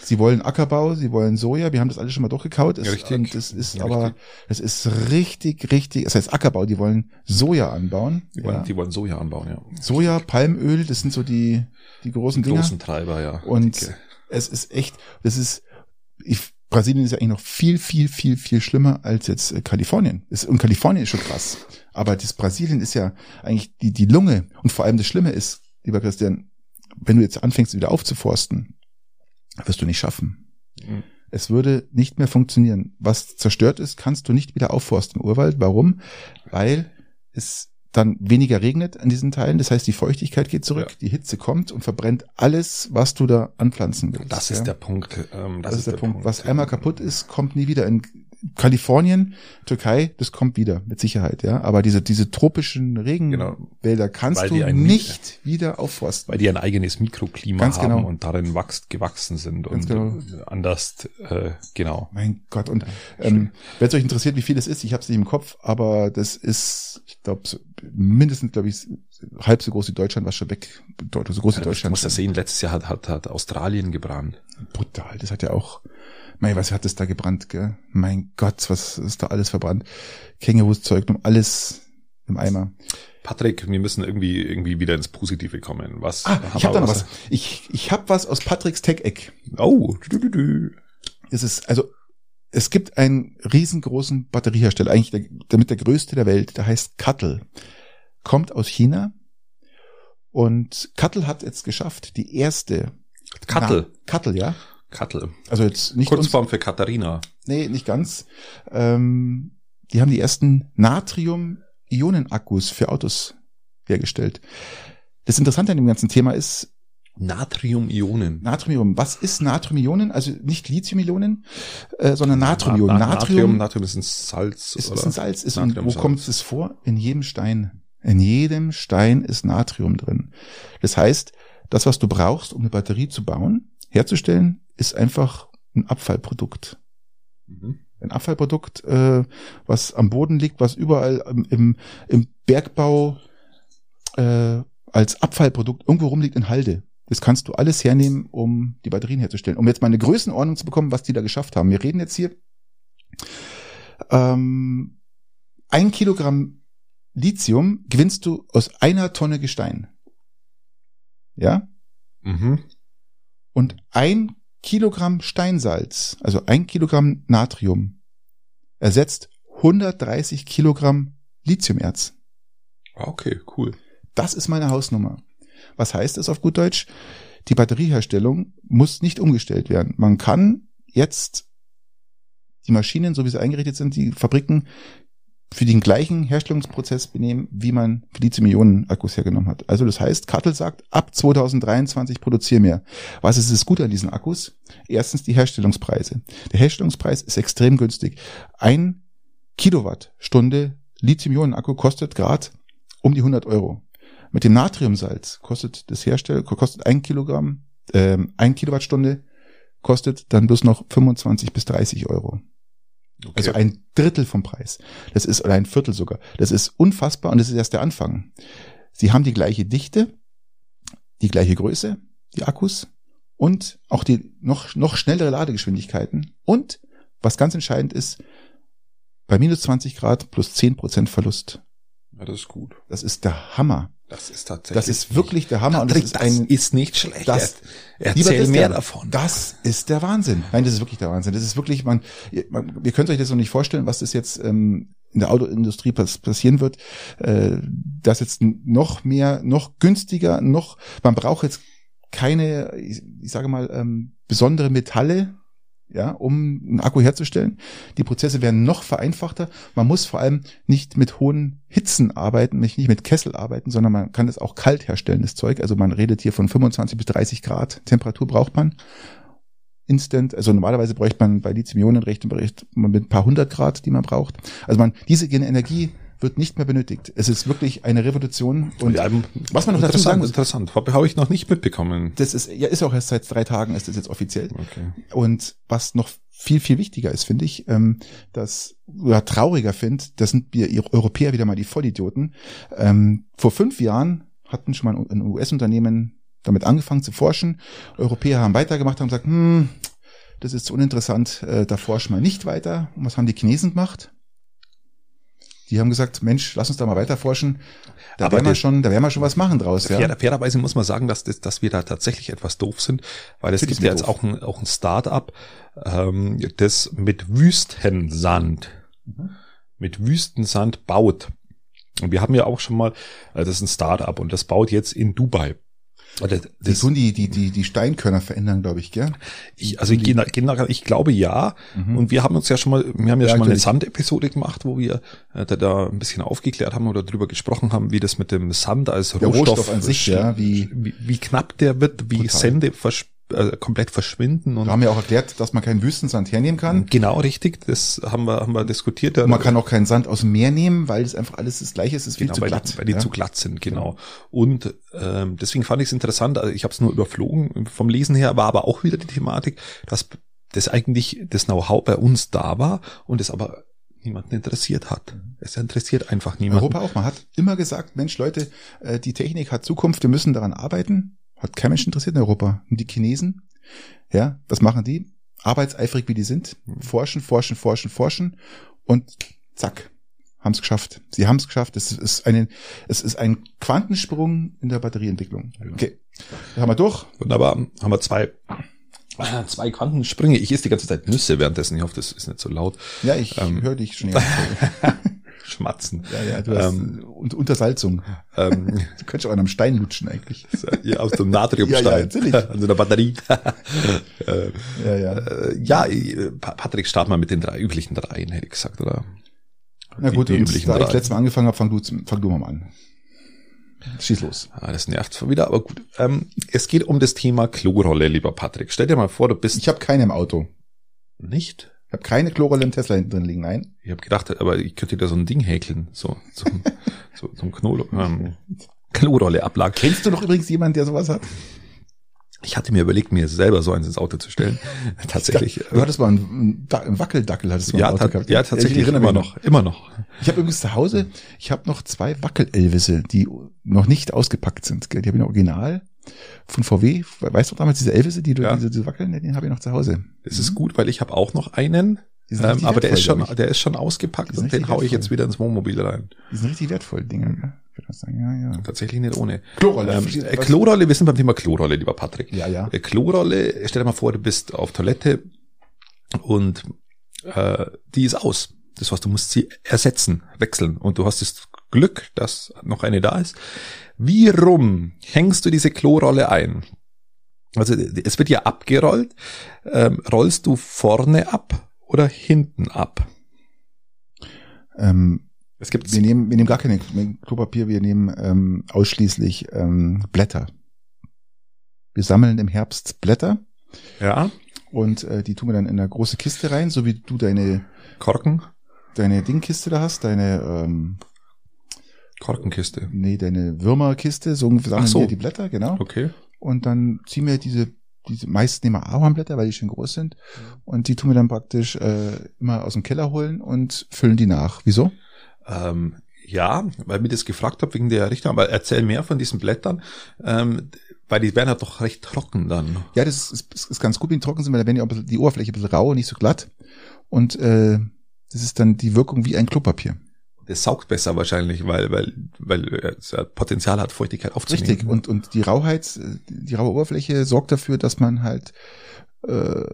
Sie wollen Ackerbau, sie wollen Soja. Wir haben das alles schon mal durchgekaut. Es, richtig. Und das ist Ja, aber, richtig. das ist richtig, richtig, das heißt Ackerbau, die wollen Soja anbauen. Die wollen, ja. die wollen Soja anbauen, ja. Soja, Palmöl, das sind so die, die großen Die Dinger. großen Treiber, ja. Und Dicke. es ist echt, das ist, ich, Brasilien ist ja eigentlich noch viel, viel, viel, viel schlimmer als jetzt äh, Kalifornien. Es, und Kalifornien ist schon krass. Aber das Brasilien ist ja eigentlich die, die Lunge. Und vor allem das Schlimme ist, lieber Christian, wenn du jetzt anfängst, wieder aufzuforsten, wirst du nicht schaffen. Mhm. Es würde nicht mehr funktionieren. Was zerstört ist, kannst du nicht wieder aufforsten im Urwald. Warum? Weil es dann weniger regnet an diesen Teilen. Das heißt, die Feuchtigkeit geht zurück, Ja. die Hitze kommt und verbrennt alles, was du da anpflanzen willst. Das ja? ist der Punkt. Ähm, Das, ist der, Punkt. Was einmal kaputt ist, kommt nie wieder. In, Kalifornien, Türkei, das kommt wieder, mit Sicherheit, ja. Aber diese, diese tropischen Regenwälder kannst Weil du nicht wieder aufforsten. Weil die ein eigenes Mikroklima Ganz haben genau. und darin wachst, gewachsen sind Ganz und anders, äh, genau. Mein Gott, und ähm, wenn es euch interessiert, wie viel es ist, ich habe es nicht im Kopf, aber das ist, ich glaube, so, mindestens, glaube ich, halb so groß wie Deutschland, was schon weg so groß wie Du Deutschland. musst ja sehen, letztes Jahr hat, hat, hat Australien gebrannt. Brutal, das hat ja auch, mein, was hat das da gebrannt, gell? Mein Gott, was ist da alles verbrannt? Kängurus Zeug, um alles im Eimer. Patrick, wir müssen irgendwie, irgendwie wieder ins Positive kommen. Was? Ah, ich habe wir da noch was. Ich, ich habe was aus Patricks Tech-Eck. Oh, du, du, du. Es ist, also, es gibt einen riesengroßen Batteriehersteller, eigentlich der, damit der größte der Welt, der heißt Cuttle. Kommt aus China. Und Cuttle hat jetzt geschafft, die erste. Kattel. Na, Cuttle, ja. Kattel. Also jetzt nicht uns, Kurzform für Katharina. nee, nicht ganz. Ähm, die haben die ersten Natrium-Ionen-Akkus für Autos hergestellt. Das Interessante an dem ganzen Thema ist, Natrium-Ionen. Natrium. Was ist Natrium-Ionen? Also nicht Lithium-Ionen, äh, sondern Natrium-Ionen. Na- na- Natrium, Natrium ist ein Salz. ist, oder? ist ein Salz. Ist, und wo kommt es vor? In jedem Stein. In jedem Stein ist Natrium drin. Das heißt, das, was du brauchst, um eine Batterie zu bauen, herzustellen, ist einfach ein Abfallprodukt. Mhm. Ein Abfallprodukt, äh, was am Boden liegt, was überall im, im, im Bergbau äh, als Abfallprodukt irgendwo rumliegt in Halde. Das kannst du alles hernehmen, um die Batterien herzustellen. Um jetzt mal eine Größenordnung zu bekommen, was die da geschafft haben. Wir reden jetzt hier ähm, ein Kilogramm Lithium gewinnst du aus einer Tonne Gestein. Ja? Mhm. Und ein Kilogramm Steinsalz, also ein Kilogramm Natrium, ersetzt 130 Kilogramm Lithiumerz. Ah, Okay, cool. Das ist meine Hausnummer. Was heißt das auf gut Deutsch? Die Batterieherstellung muss nicht umgestellt werden. Man kann jetzt die Maschinen, so wie sie eingerichtet sind, die Fabriken für den gleichen Herstellungsprozess benehmen, wie man für Lithium-Ionen-Akkus hergenommen hat. Also das heißt, Kattel sagt, ab 2023 produziere mehr. Was ist das Gute an diesen Akkus? Erstens die Herstellungspreise. Der Herstellungspreis ist extrem günstig. Ein Kilowattstunde Lithium-Ionen-Akku kostet gerade um die 100 Euro. Mit dem Natriumsalz kostet das Herstellen, kostet ein Kilogramm, ähm, ein Kilowattstunde kostet dann bloß noch 25 bis 30 Euro. Okay. Also ein Drittel vom Preis. Das ist, oder ein Viertel sogar. Das ist unfassbar und das ist erst der Anfang. Sie haben die gleiche Dichte, die gleiche Größe, die Akkus und auch die noch, noch schnellere Ladegeschwindigkeiten. Und was ganz entscheidend ist, bei minus 20 Grad plus 10 Prozent Verlust. ja, das ist gut. Das ist der Hammer. Das ist tatsächlich. Das ist wirklich der Hammer. Und Patrick, das das ist ein, ist nicht schlecht. das- Er- Lieber Erzähl mehr Christian, davon. Das ist der Wahnsinn. Nein, das ist wirklich der Wahnsinn. Das ist wirklich, man, ihr, man, ihr könnt euch das noch nicht vorstellen, was das jetzt ähm, in der Autoindustrie pass passieren wird. Äh, dass jetzt noch mehr, noch günstiger, noch, man braucht jetzt keine, ich, ich sage mal, ähm, besondere Metalle, ja, um einen Akku herzustellen. Die Prozesse werden noch vereinfachter. Man muss vor allem nicht mit hohen Hitzen arbeiten, nicht mit Kessel arbeiten, sondern man kann es auch kalt herstellen, das Zeug. Also man redet hier von 25 bis 30 Grad Temperatur braucht man. Instant, also normalerweise bräuchte man bei Lithium-Ionen recht bräuchte man mit ein paar hundert Grad, die man braucht. Also man, diese Energie wird nicht mehr benötigt. Es ist wirklich eine Revolution. Und Ja, was man noch dazu sagen muss, interessant. Habe hab ich noch nicht mitbekommen. das ist, ja, ist auch erst seit drei Tagen ist das jetzt offiziell. Okay. Und was noch viel, viel wichtiger ist, finde ich, ähm, dass, oder trauriger finde, das sind wir Europäer wieder mal die Vollidioten. Ähm, vor fünf Jahren hatten schon mal ein US-Unternehmen damit angefangen zu forschen. Europäer haben weitergemacht, haben gesagt, hm, das ist zu uninteressant, äh, da forschen wir nicht weiter. Und was haben die Chinesen gemacht? Die haben gesagt, Mensch, lass uns da mal weiter forschen. Da Aber werden wir schon, da werden wir schon was machen draus. Ja. Fair, fairerweise muss man sagen, dass, das, dass wir da tatsächlich etwas doof sind, weil es gibt ja jetzt auch ein, auch ein Start-up, ähm, das mit Wüstensand, Mhm. mit Wüstensand baut. Und wir haben ja auch schon mal, äh, das ist ein Start-up und das baut jetzt in Dubai. Das, Die das, tun die, die, die, die Steinkörner verändern, glaube ich, gell? ich, also ich, gena- ich glaube ja. Und wir haben uns ja schon mal, wir haben ja, Ja, schon mal eine. Sand-Episode gemacht, wo wir äh, da, da ein bisschen aufgeklärt haben oder drüber gesprochen haben, wie das mit dem Sand als Rohstoff, Rohstoff an sich, ja, wie- wie, wie knapp der wird, wie Brutal. Sende vers äh, komplett verschwinden. Und Wir haben ja auch erklärt, dass man keinen Wüstensand hernehmen kann. genau richtig, das haben wir, haben wir diskutiert. Und man kann auch keinen Sand aus dem Meer nehmen, weil es einfach alles das gleiche ist, es ist viel Genau, zu weil, glatt. die, weil die ja. zu glatt sind, genau. Und ähm, deswegen fand ich es interessant, also ich habe es nur überflogen vom Lesen her, war aber auch wieder die Thematik, dass das eigentlich das Know-how bei uns da war und es aber niemanden interessiert hat. Es interessiert einfach niemanden. Europa auch. Man hat immer gesagt, Mensch, Leute, äh, die Technik hat Zukunft, wir müssen daran arbeiten. Hat kein Mensch interessiert in Europa. Und die Chinesen, ja, was machen die? Arbeitseifrig wie die sind, forschen, forschen, forschen, forschen und zack, haben es geschafft. Sie haben es geschafft. Es ist eine, es ist ein Quantensprung in der Batterieentwicklung. Okay, da haben wir durch. Wunderbar, haben wir zwei, zwei Quantensprünge. Ich esse die ganze Zeit Nüsse währenddessen. Ich hoffe, das ist nicht so laut. Ja, ich Ähm. höre dich schon. die. Schmatzen. ja, ja, du hast Ähm, und Untersalzung. ähm, Du könntest auch an einem Stein lutschen eigentlich. ja, aus dem Natriumstein. Ja, ja, natürlich. An so einer Batterie. äh, Ja, ja. äh, ja, äh, Pa- Patrick, start mal mit den drei üblichen dreien, hätte ich gesagt, oder? Na gut, die und üblichen da ich drei. letztes Mal angefangen habe, fang du, fang du mal an. Schieß los. Ah, das nervt schon wieder, aber gut. Ähm, es geht um das Thema Klorolle, lieber Patrick. Stell dir mal vor, du bist Ich habe keine im Auto. nicht. Ich habe keine Chlorrolle im Tesla hinten drin liegen, nein. Ich habe gedacht, aber ich könnte da so ein Ding häkeln, so so, so, ein Knolo, ähm, Klorolle ablag. Kennst du noch übrigens jemanden, der sowas hat? Ich hatte mir überlegt, mir selber so eins ins Auto zu stellen. Tatsächlich. Du hattest mal einen, Da- einen Wackeldackel, hattest du mal ja, im Auto gehabt. ja, Ich tatsächlich erinnere immer noch, immer noch. Ich habe übrigens zu Hause, ich habe noch zwei Wackel-Elvisse, die noch nicht ausgepackt sind. Die habe ich noch original von VW. Weißt du damals diese Elvisse, die du Ja. diese, diese Wackeln, den habe ich noch zu Hause. Das ist gut, weil ich habe auch noch einen, ähm, aber der ist wertvoll, schon, der ist schon ausgepackt und den hau ich jetzt wertvoll. wieder ins Wohnmobil rein. Die sind richtig wertvoll, würde sagen, ja, ja. Tatsächlich nicht ohne. Chlorrolle. Ähm, äh, Klorolle, wir sind beim Thema Klorolle, lieber Patrick. Ja, ja. Äh, Klorolle, stell dir mal vor, du bist auf Toilette und äh, die ist aus. Das heißt, du musst sie ersetzen, wechseln. Und du hast das Glück, dass noch eine da ist. Wie rum hängst du diese Klorolle ein? Also es wird ja abgerollt. Ähm, rollst du vorne ab oder hinten ab? Ähm, Es gibt wir nehmen, wir nehmen gar keine Klopapier, wir nehmen ähm, ausschließlich ähm, Blätter. Wir sammeln im Herbst Blätter ja und äh, die tun wir dann in eine große Kiste rein, so wie du deine Korken, deine Dingkiste da hast, deine ähm, Korkenkiste. nee, deine Würmerkiste, so Ach so. wir die Blätter, genau. Okay. Und dann ziehen wir diese diese meisten nehmen wir Ahornblätter, weil die schön groß sind und die tun wir dann praktisch äh, immer aus dem Keller holen und füllen die nach. Wieso? Ähm, ja, weil mir das gefragt habe wegen der Richtung, aber erzähl mehr von diesen Blättern, ähm, weil die werden ja doch recht trocken dann. Ja, das ist, ist, ist ganz gut, wenn die trocken sind, weil dann werden die, auch bisschen, die Oberfläche ein bisschen rau und nicht so glatt. Und äh, das ist dann die Wirkung wie ein Klopapier. Das saugt besser wahrscheinlich, weil weil weil es ja Potenzial hat, Feuchtigkeit aufzunehmen. Richtig. Und, und die Rauheit, die raue Oberfläche sorgt dafür, dass man halt äh,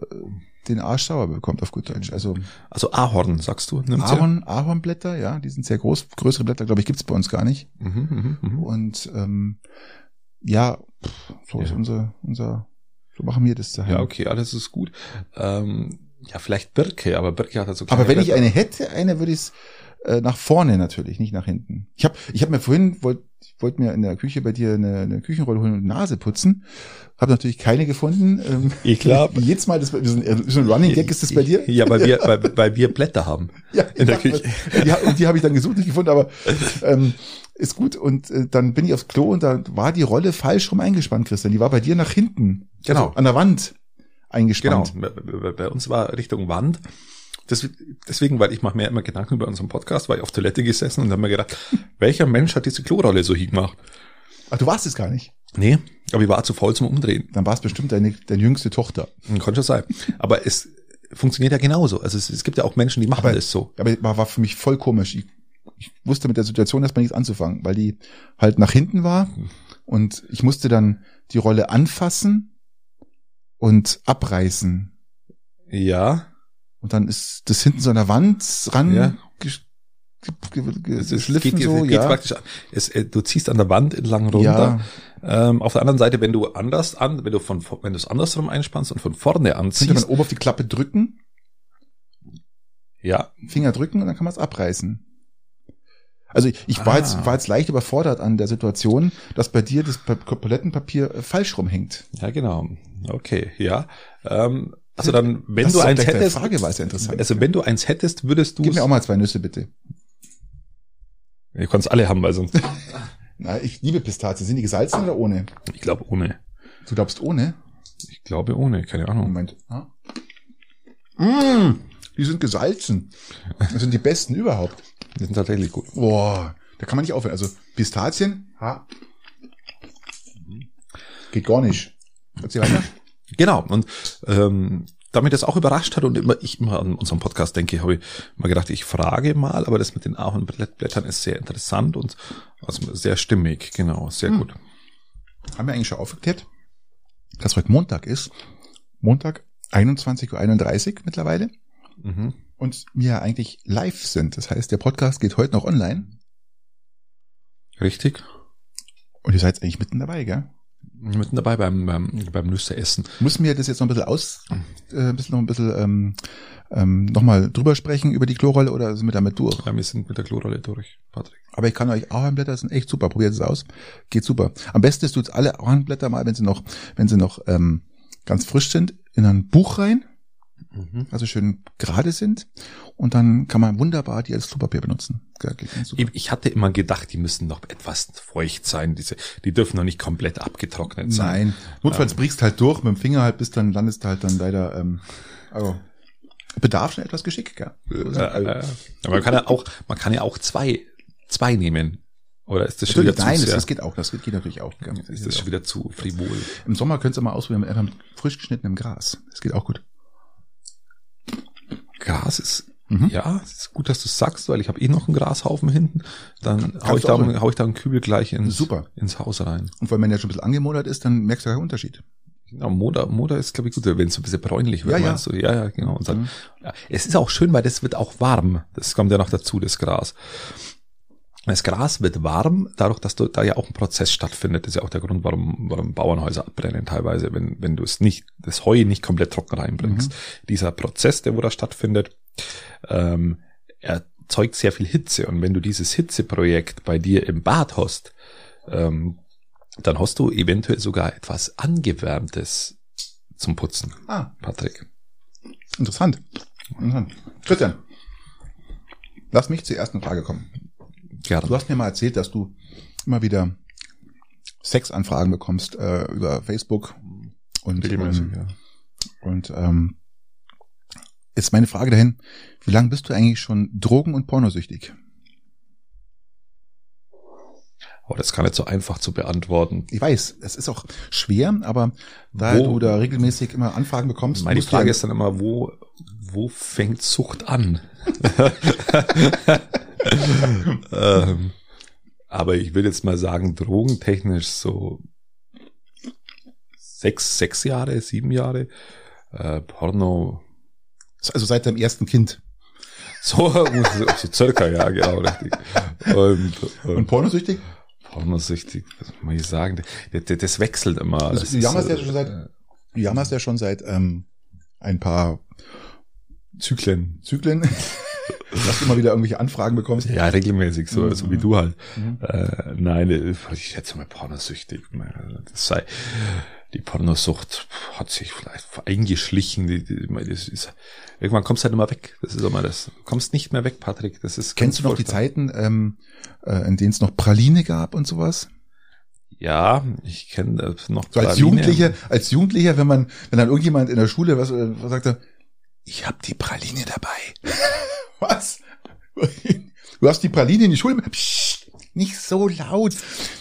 den Arsch sauer bekommt, auf gut Deutsch. Also also Ahorn, sagst du? nimmt's ja? Ahorn, Ahornblätter, ja, die sind sehr groß. Größere Blätter, glaube ich, gibt's bei uns gar nicht. Mhm, mhm, mhm. Und ähm, ja, pff, so ist Ja. unser, unser, so machen wir das daheim. Ja, okay, alles ist gut. Ähm, ja, vielleicht Birke, aber Birke hat halt so Aber wenn ich Blätter. eine hätte, eine würde ich äh, nach vorne natürlich, nicht nach hinten. Ich habe ich hab mir vorhin, wollte ich wollte mir in der Küche bei dir eine, eine Küchenrolle holen und Nase putzen. Habe natürlich keine gefunden. Ähm, Ich glaub- Wie jedes Mal, das äh, so ein Running Gag ist das bei dir? Ja, weil wir, weil, weil wir Blätter haben. Ja, in der ja, Küche. Die, und die habe ich dann gesucht, nicht gefunden, aber ähm, ist gut. Und äh, dann bin ich aufs Klo und da war die Rolle falsch rum eingespannt, Christian. Die war bei dir nach hinten. Genau. Also an der Wand Genau. eingespannt. Bei, bei uns war Richtung Wand. Das, deswegen, weil ich mache mir immer Gedanken über unseren Podcast, war ich auf Toilette gesessen und habe mir gedacht, welcher Mensch hat diese Klorolle so hingemacht? Ach, du warst es gar nicht. Nee, aber ich war zu faul zum Umdrehen. Dann war es bestimmt deine, deine jüngste Tochter. Hm, Kann schon sein. Aber es funktioniert ja genauso. Also es, es gibt ja auch Menschen, die machen Aber- das so. Aber war, war für mich voll komisch. Ich, ich wusste mit der Situation erstmal nichts anzufangen, weil die halt nach hinten war und ich musste dann die Rolle anfassen und abreißen. Ja, Und dann ist das hinten so an der Wand ran Ja. gesch- ge- ge- ge- es, es geschliffen geht, so, geht ja. praktisch an. Es, äh, du ziehst an der Wand entlang runter. ja. Ähm, auf der anderen Seite, wenn du anders an, wenn du von wenn du es andersrum einspannst und von vorne Könnte man anziehst, oben auf die Klappe drücken, ja, Finger drücken und dann kann man es abreißen. Also ich, ich war, Ah. jetzt, war jetzt leicht überfordert an der Situation, dass bei dir das Pa- Palettenpapier äh, falsch rumhängt. Ja, genau. Okay, ja. Ähm, also dann, wenn Das du eins hättest, Frage war es ja interessant. also wenn du eins hättest, würdest du Gib mir auch mal zwei Nüsse, bitte. Ihr könnt's alle haben, weil sonst, Na, ich liebe Pistazien. Sind die gesalzen oder ohne? ich glaube ohne. Du glaubst ohne? Ich glaube ohne, keine Ahnung. Moment. Ah. Mm, die sind gesalzen. Das sind die besten überhaupt. Die sind tatsächlich gut. Boah, da kann man nicht aufhören. Also Pistazien, ha. Geht gar nicht. Erzähl weiter. Genau. Und ähm, damit das auch überrascht hat und immer ich immer an unserem Podcast denke, habe ich immer gedacht, ich frage mal, aber das mit den Ahornblättern ist sehr interessant und also sehr stimmig, genau, sehr Hm. gut. Haben wir eigentlich schon aufgeklärt, dass heute Montag ist. Montag, 21.31 Uhr mittlerweile. Mhm. Und wir eigentlich live sind. Das heißt, der Podcast geht heute noch online. Richtig. Und ihr seid eigentlich mitten dabei, gell? Mitten dabei beim, beim, beim Nüsse essen. Müssen wir das jetzt noch ein bisschen aus, äh, ein bisschen noch ein bisschen ähm, ähm, nochmal drüber sprechen über die Klorolle oder sind wir damit durch? Ja, wir sind mit der Klorolle durch, Patrick. Aber ich kann euch Ahornblätter sind echt super. Probiert es aus. Geht super. Am besten ist, tut alle Ahornblätter mal, wenn sie noch, wenn sie noch ähm, ganz frisch sind, in ein Buch rein, Mhm. also schön gerade sind. Und dann kann man wunderbar die als Klopapier benutzen. Ja. Ich, hatte immer gedacht, die müssen noch etwas feucht sein. Diese, die dürfen noch nicht komplett abgetrocknet sein. Nein. Notfalls brichst halt durch mit dem Finger halt, bis dann landest du halt dann leider, ähm, also bedarf schon etwas Geschick, gell? Äh, äh, aber man kann ja auch, man kann ja auch zwei, zwei nehmen. Oder ist das schon Natürlich, wieder nein, zu das, sehr? das geht auch, das geht, geht natürlich auch. Gell? ist das schon wieder zu frivol? Im Sommer könnt ihr mal ausprobieren mit einfach mit frisch geschnittenem Gras. Das geht auch gut. Gras ist, Mhm. ja, es ist gut, dass du sagst, weil ich habe eh noch einen Grashaufen hinten. Dann hau ich, da, hau ich da einen Kübel gleich ins, Super. ins Haus rein. Und allem, wenn der schon ein bisschen angemodert ist, dann merkst du keinen Unterschied. Genau, Moder, Moder ist, glaube ich, gut, wenn es so ein bisschen bräunlich wird, Ja, ja. meinst du? Ja, ja, genau. Und dann, Mhm. ja, es ist auch schön, weil das wird auch warm. Das kommt ja noch dazu, das Gras. Das Gras wird warm, dadurch, dass du, da ja auch ein Prozess stattfindet. Das ist ja auch der Grund, warum, warum Bauernhäuser abbrennen teilweise, wenn, wenn du es nicht, das Heu nicht komplett trocken reinbringst. Dieser Prozess, der wo da stattfindet, ähm, erzeugt sehr viel Hitze. Und wenn du dieses Hitzeprojekt bei dir im Bad hast, ähm, dann hast du eventuell sogar etwas Angewärmtes zum Putzen, Ah, Patrick. interessant. interessant. Christian, lass mich zur ersten Frage kommen. Gerne. Du hast mir mal erzählt, dass du immer wieder Sexanfragen bekommst äh, über Facebook und Regelmäßig, ähm, ja. und ähm, jetzt meine Frage dahin: Wie lange bist du eigentlich schon drogen- und pornosüchtig? Aber das ist gar nicht so einfach zu beantworten. Ich weiß, es ist auch schwer, aber da Wo- du da regelmäßig immer Anfragen bekommst, Meine Frage ja- ist dann immer, wo, wo fängt Sucht an? ähm, aber ich will jetzt mal sagen, drogentechnisch so sechs, sechs Jahre, sieben Jahre. Äh, Porno, also seit deinem ersten Kind. so, so circa, ja, genau, richtig. Und, Und und pornosüchtig? pornosüchtig, was soll ich sagen, das, das, wechselt immer. Also, Das du jammerst ja äh, schon seit- Du jammerst ja schon seit ähm, ein paar Zyklen. Zyklen, dass du immer wieder irgendwelche Anfragen bekommst. Ja, regelmäßig, so, so wie du halt. Mhm. Äh, nein, ich schätze mal pornosüchtig. Das sei, die Pornosucht hat sich vielleicht eingeschlichen. Die, die, das ist, irgendwann kommst du halt immer weg. Das ist immer das. Du kommst nicht mehr weg, Patrick. Das ist Kennst du noch die. Zeiten, ähm, äh, in denen es noch Praline gab und sowas? Ja, ich kenne das noch. So als. Jugendlicher, als Jugendlicher, wenn man, wenn dann irgendjemand in der Schule was, äh, was sagte, ich hab die Praline dabei. was? Du hast die Praline in die Schule? Psst, nicht so laut.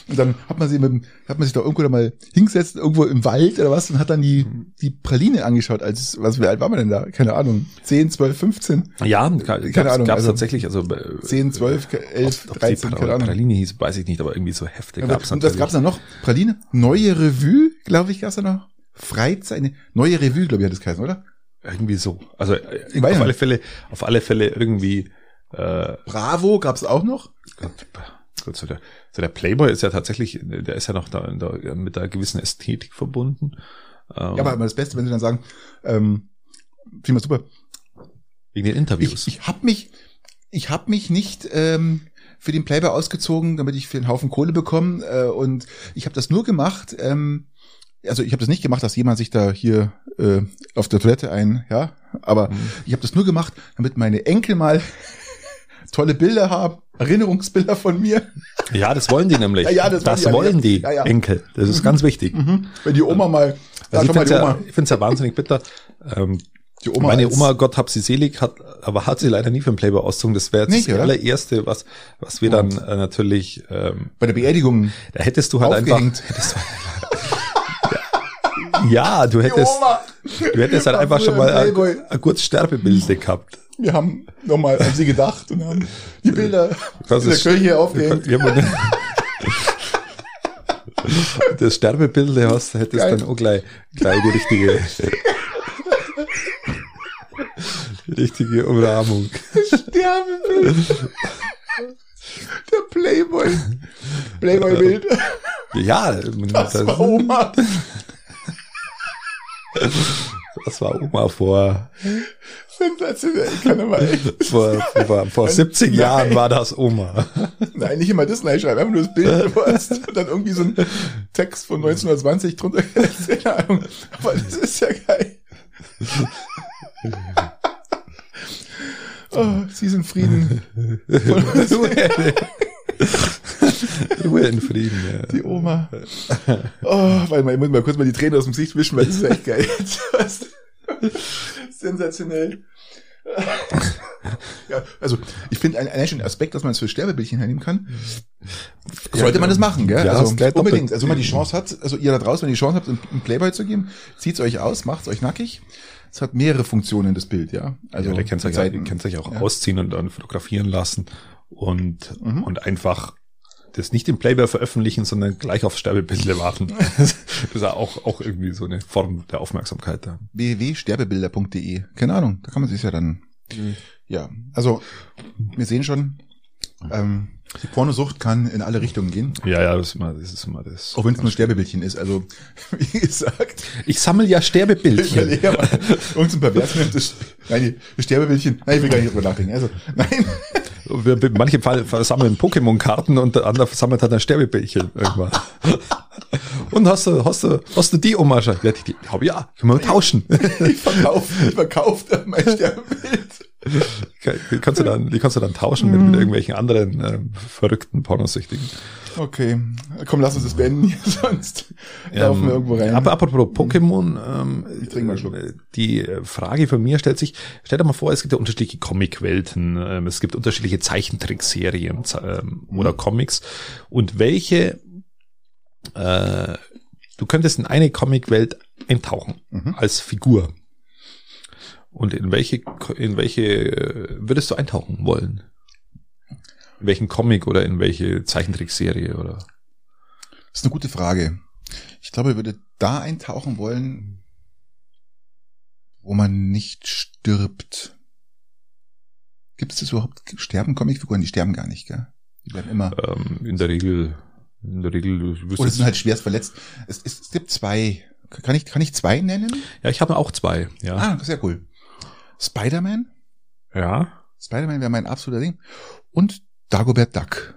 Und dann hat man sie mit, dem- hat man sich da irgendwo da mal hingesetzt, irgendwo im Wald oder was, und hat dann die, die Praline angeschaut, als, was, wie alt war man denn da? Keine Ahnung. 10, 12, 15? Ja, gab's, Keine Ahnung, Gab's also tatsächlich, also äh, 10, 12, 11, ob die 13, Pra- keine Ahnung. Praline hieß, weiß ich nicht, aber irgendwie so Hefte Ja, gab's und was gab's da noch? Praline? Neue Revue, glaube ich, gab's da noch. Freizeit, ne, neue Revue, glaube ich, hat das geheißen, oder? Irgendwie so. Also äh, Ich auf alle Fälle, auf alle Fälle irgendwie äh, Bravo gab's auch noch. Gott, Gott, so der, so der Playboy ist ja tatsächlich, der ist ja noch da, da mit einer gewissen Ästhetik verbunden. Ähm, Ja, aber aber das Beste, wenn sie dann sagen, ähm, prima super. wegen den Interviews. Ich, ich habe mich, ich habe mich nicht ähm, für den Playboy ausgezogen, damit ich für einen Haufen Kohle bekomme. Äh, und ich habe das nur gemacht, ähm, also ich habe das nicht gemacht, dass jemand sich da hier äh, auf der Toilette ein, ja, aber mhm. ich habe das nur gemacht, damit meine Enkel mal tolle Bilder haben, Erinnerungsbilder von mir. Ja, das wollen die nämlich. Ja, ja, das, das wollen die, ja, ja. Enkel. Das ist mhm. ganz wichtig. Mhm. Wenn die Oma mal, also ich finde es ja, ja wahnsinnig bitter. Ähm, die Oma meine Oma, Gott hab sie selig, hat, aber hat sie leider nie für den Playboy ausgezogen. Das wäre jetzt das allererste, was, was wir dann äh, natürlich ähm, bei der Beerdigung. Da hättest du halt aufgehängt. einfach. Hättest du, ja, du hättest, du hättest halt einfach schon mal ein, ein kurzes Sterbebild gehabt. Wir haben nochmal an sie gedacht und haben die Bilder das in der Kirche aufgehängt. das Sterbebild hast, hättest Geil. dann auch gleich, gleich die richtige, richtige Umrahmung. Das Sterbebild. Der Playboy. Playboy-Bild. Ja, das, das war Oma. Das war Oma vor. Sensationell, ich kann immer echt. Vor, vor, vor 70 Nein. Jahren war das Oma. Nein, nicht immer das schreiben, einfach nur das Bild hast und dann irgendwie so ein Text von 1920 drunter. Keine Ahnung. Aber das ist ja geil. Oh, sie sind Frieden. Ruhe in Frieden, ja. Die Oma. Oh, weil man, ich muss mal kurz mal die Tränen aus dem Gesicht wischen, weil das ist echt geil. Sensationell. ja, also ich finde ein, ein Aspekt, dass man es für Sterbebildchen hernehmen kann, sollte man das machen, gell? Ja, also unbedingt. Also wenn man die Chance hat, also ihr da draußen, wenn ihr die Chance habt, einen Playboy zu geben, zieht's euch aus, macht's euch nackig. Es hat mehrere Funktionen, das Bild, ja. Also ja, der kann sich, kann sich auch ja. ausziehen und dann fotografieren lassen und, mhm. und einfach das nicht im Playboy veröffentlichen, sondern gleich aufs Sterbebildle warten. das ist auch, auch irgendwie so eine Form der Aufmerksamkeit da. www.sterbebilder.de. Keine Ahnung, da kann man sich ja dann, mhm. ja, also, wir sehen schon, ähm, die Pornosucht kann in alle Richtungen gehen. Ja, ja, das ist immer das. Ist immer das Auch wenn es nur Sterbebildchen ist. Also, wie gesagt. Ich sammle ja Sterbebildchen. Irgendein Pervers nimmt das, nein, Sterbebildchen. Nein, ich will gar nicht drüber nachdenken. Also, nein. Manche Fall sammeln Pokémon-Karten und der andere sammelt halt ein Sterbebildchen irgendwann. Und hast du, hast du, hast du die Oma schon? Ja, die, die hab ja, können wir tauschen. Ich verkaufe, ich verkaufe mein Sterbebild. Die kannst du dann, die kannst du dann tauschen mit, mit mhm. irgendwelchen anderen äh, verrückten Pornosüchtigen. Okay, komm, lass uns das beenden, sonst ähm, laufen wir irgendwo rein. Aber apropos Pokémon, ähm, ich trinke mal einen Schluck. die Frage von mir stellt sich, stell dir mal vor, es gibt ja unterschiedliche Comic-Welten, ähm, es gibt unterschiedliche Zeichentrickserien ähm, oder mhm. Comics und welche äh, du könntest in eine Comic-Welt eintauchen mhm. als Figur. Und in welche, in welche würdest du eintauchen wollen? In welchen Comic oder in welche Zeichentrickserie oder? Das ist eine gute Frage. Ich glaube, ich würde da eintauchen wollen, wo man nicht stirbt. Gibt es das überhaupt? Sterben Comicfiguren? Die sterben gar nicht, gell? Die bleiben immer. Ähm, in der Regel, in der Regel. Oder sind halt schwerst verletzt. Es, es, es gibt zwei. Kann ich, kann ich zwei nennen? Ja, ich habe auch zwei, ja. Ah, sehr cool. Spider-Man. Ja. Spider-Man wäre mein absoluter Ding. Und Dagobert Duck.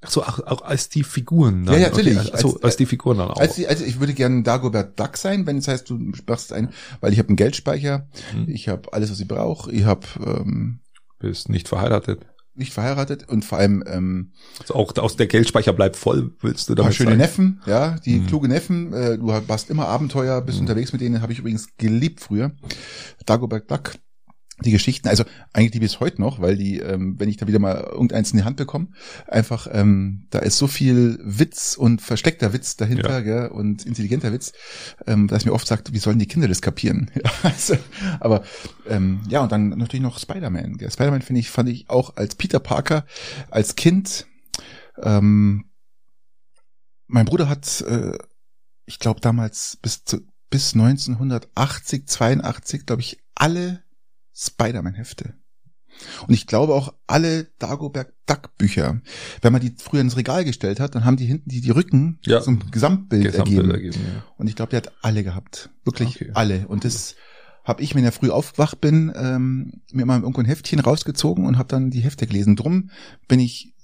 Ach so, auch, auch als die Figuren dann. Ja, ja, natürlich. Okay, also als, als die Figuren dann auch. Als, also ich würde gerne Dagobert Duck sein, wenn es das heißt, du machst ein, weil ich habe einen Geldspeicher, hm. ich habe alles, was ich brauche, ich habe ähm, bist nicht verheiratet. Nicht verheiratet und vor allem ähm, also auch aus der Geldspeicher bleibt voll, willst du damit schöne sagen? Neffen, ja, die hm. kluge Neffen, äh, du hast immer Abenteuer, bist hm. unterwegs mit denen, habe ich übrigens geliebt früher. Dagobert Duck die Geschichten, also eigentlich die bis heute noch, weil die, ähm, wenn ich da wieder mal irgendeins in die Hand bekomme, einfach, ähm, da ist so viel Witz und versteckter Witz dahinter, ja. gell, und intelligenter Witz, ähm, dass mir oft sagt, wie sollen die Kinder das kapieren? Also, aber ähm, ja, und dann natürlich noch Spider-Man. Spider-Man finde ich, fand ich auch als Peter Parker, als Kind, ähm, mein Bruder hat, äh, ich glaube damals bis zu, bis 1980, 82, glaube ich, alle Spider-Man-Hefte. Und ich glaube auch alle Dagobert Duck Bücher. Wenn man die früher ins Regal gestellt hat, dann haben die hinten die, die Rücken ja. zum Gesamtbild, Gesamtbild ergeben. ergeben ja. Und ich glaube, der hat alle gehabt. Wirklich okay. alle. Und das habe ich, wenn ich früh aufgewacht bin, ähm, mir mal irgendwo ein Heftchen rausgezogen und habe dann die Hefte gelesen. Drum bin ich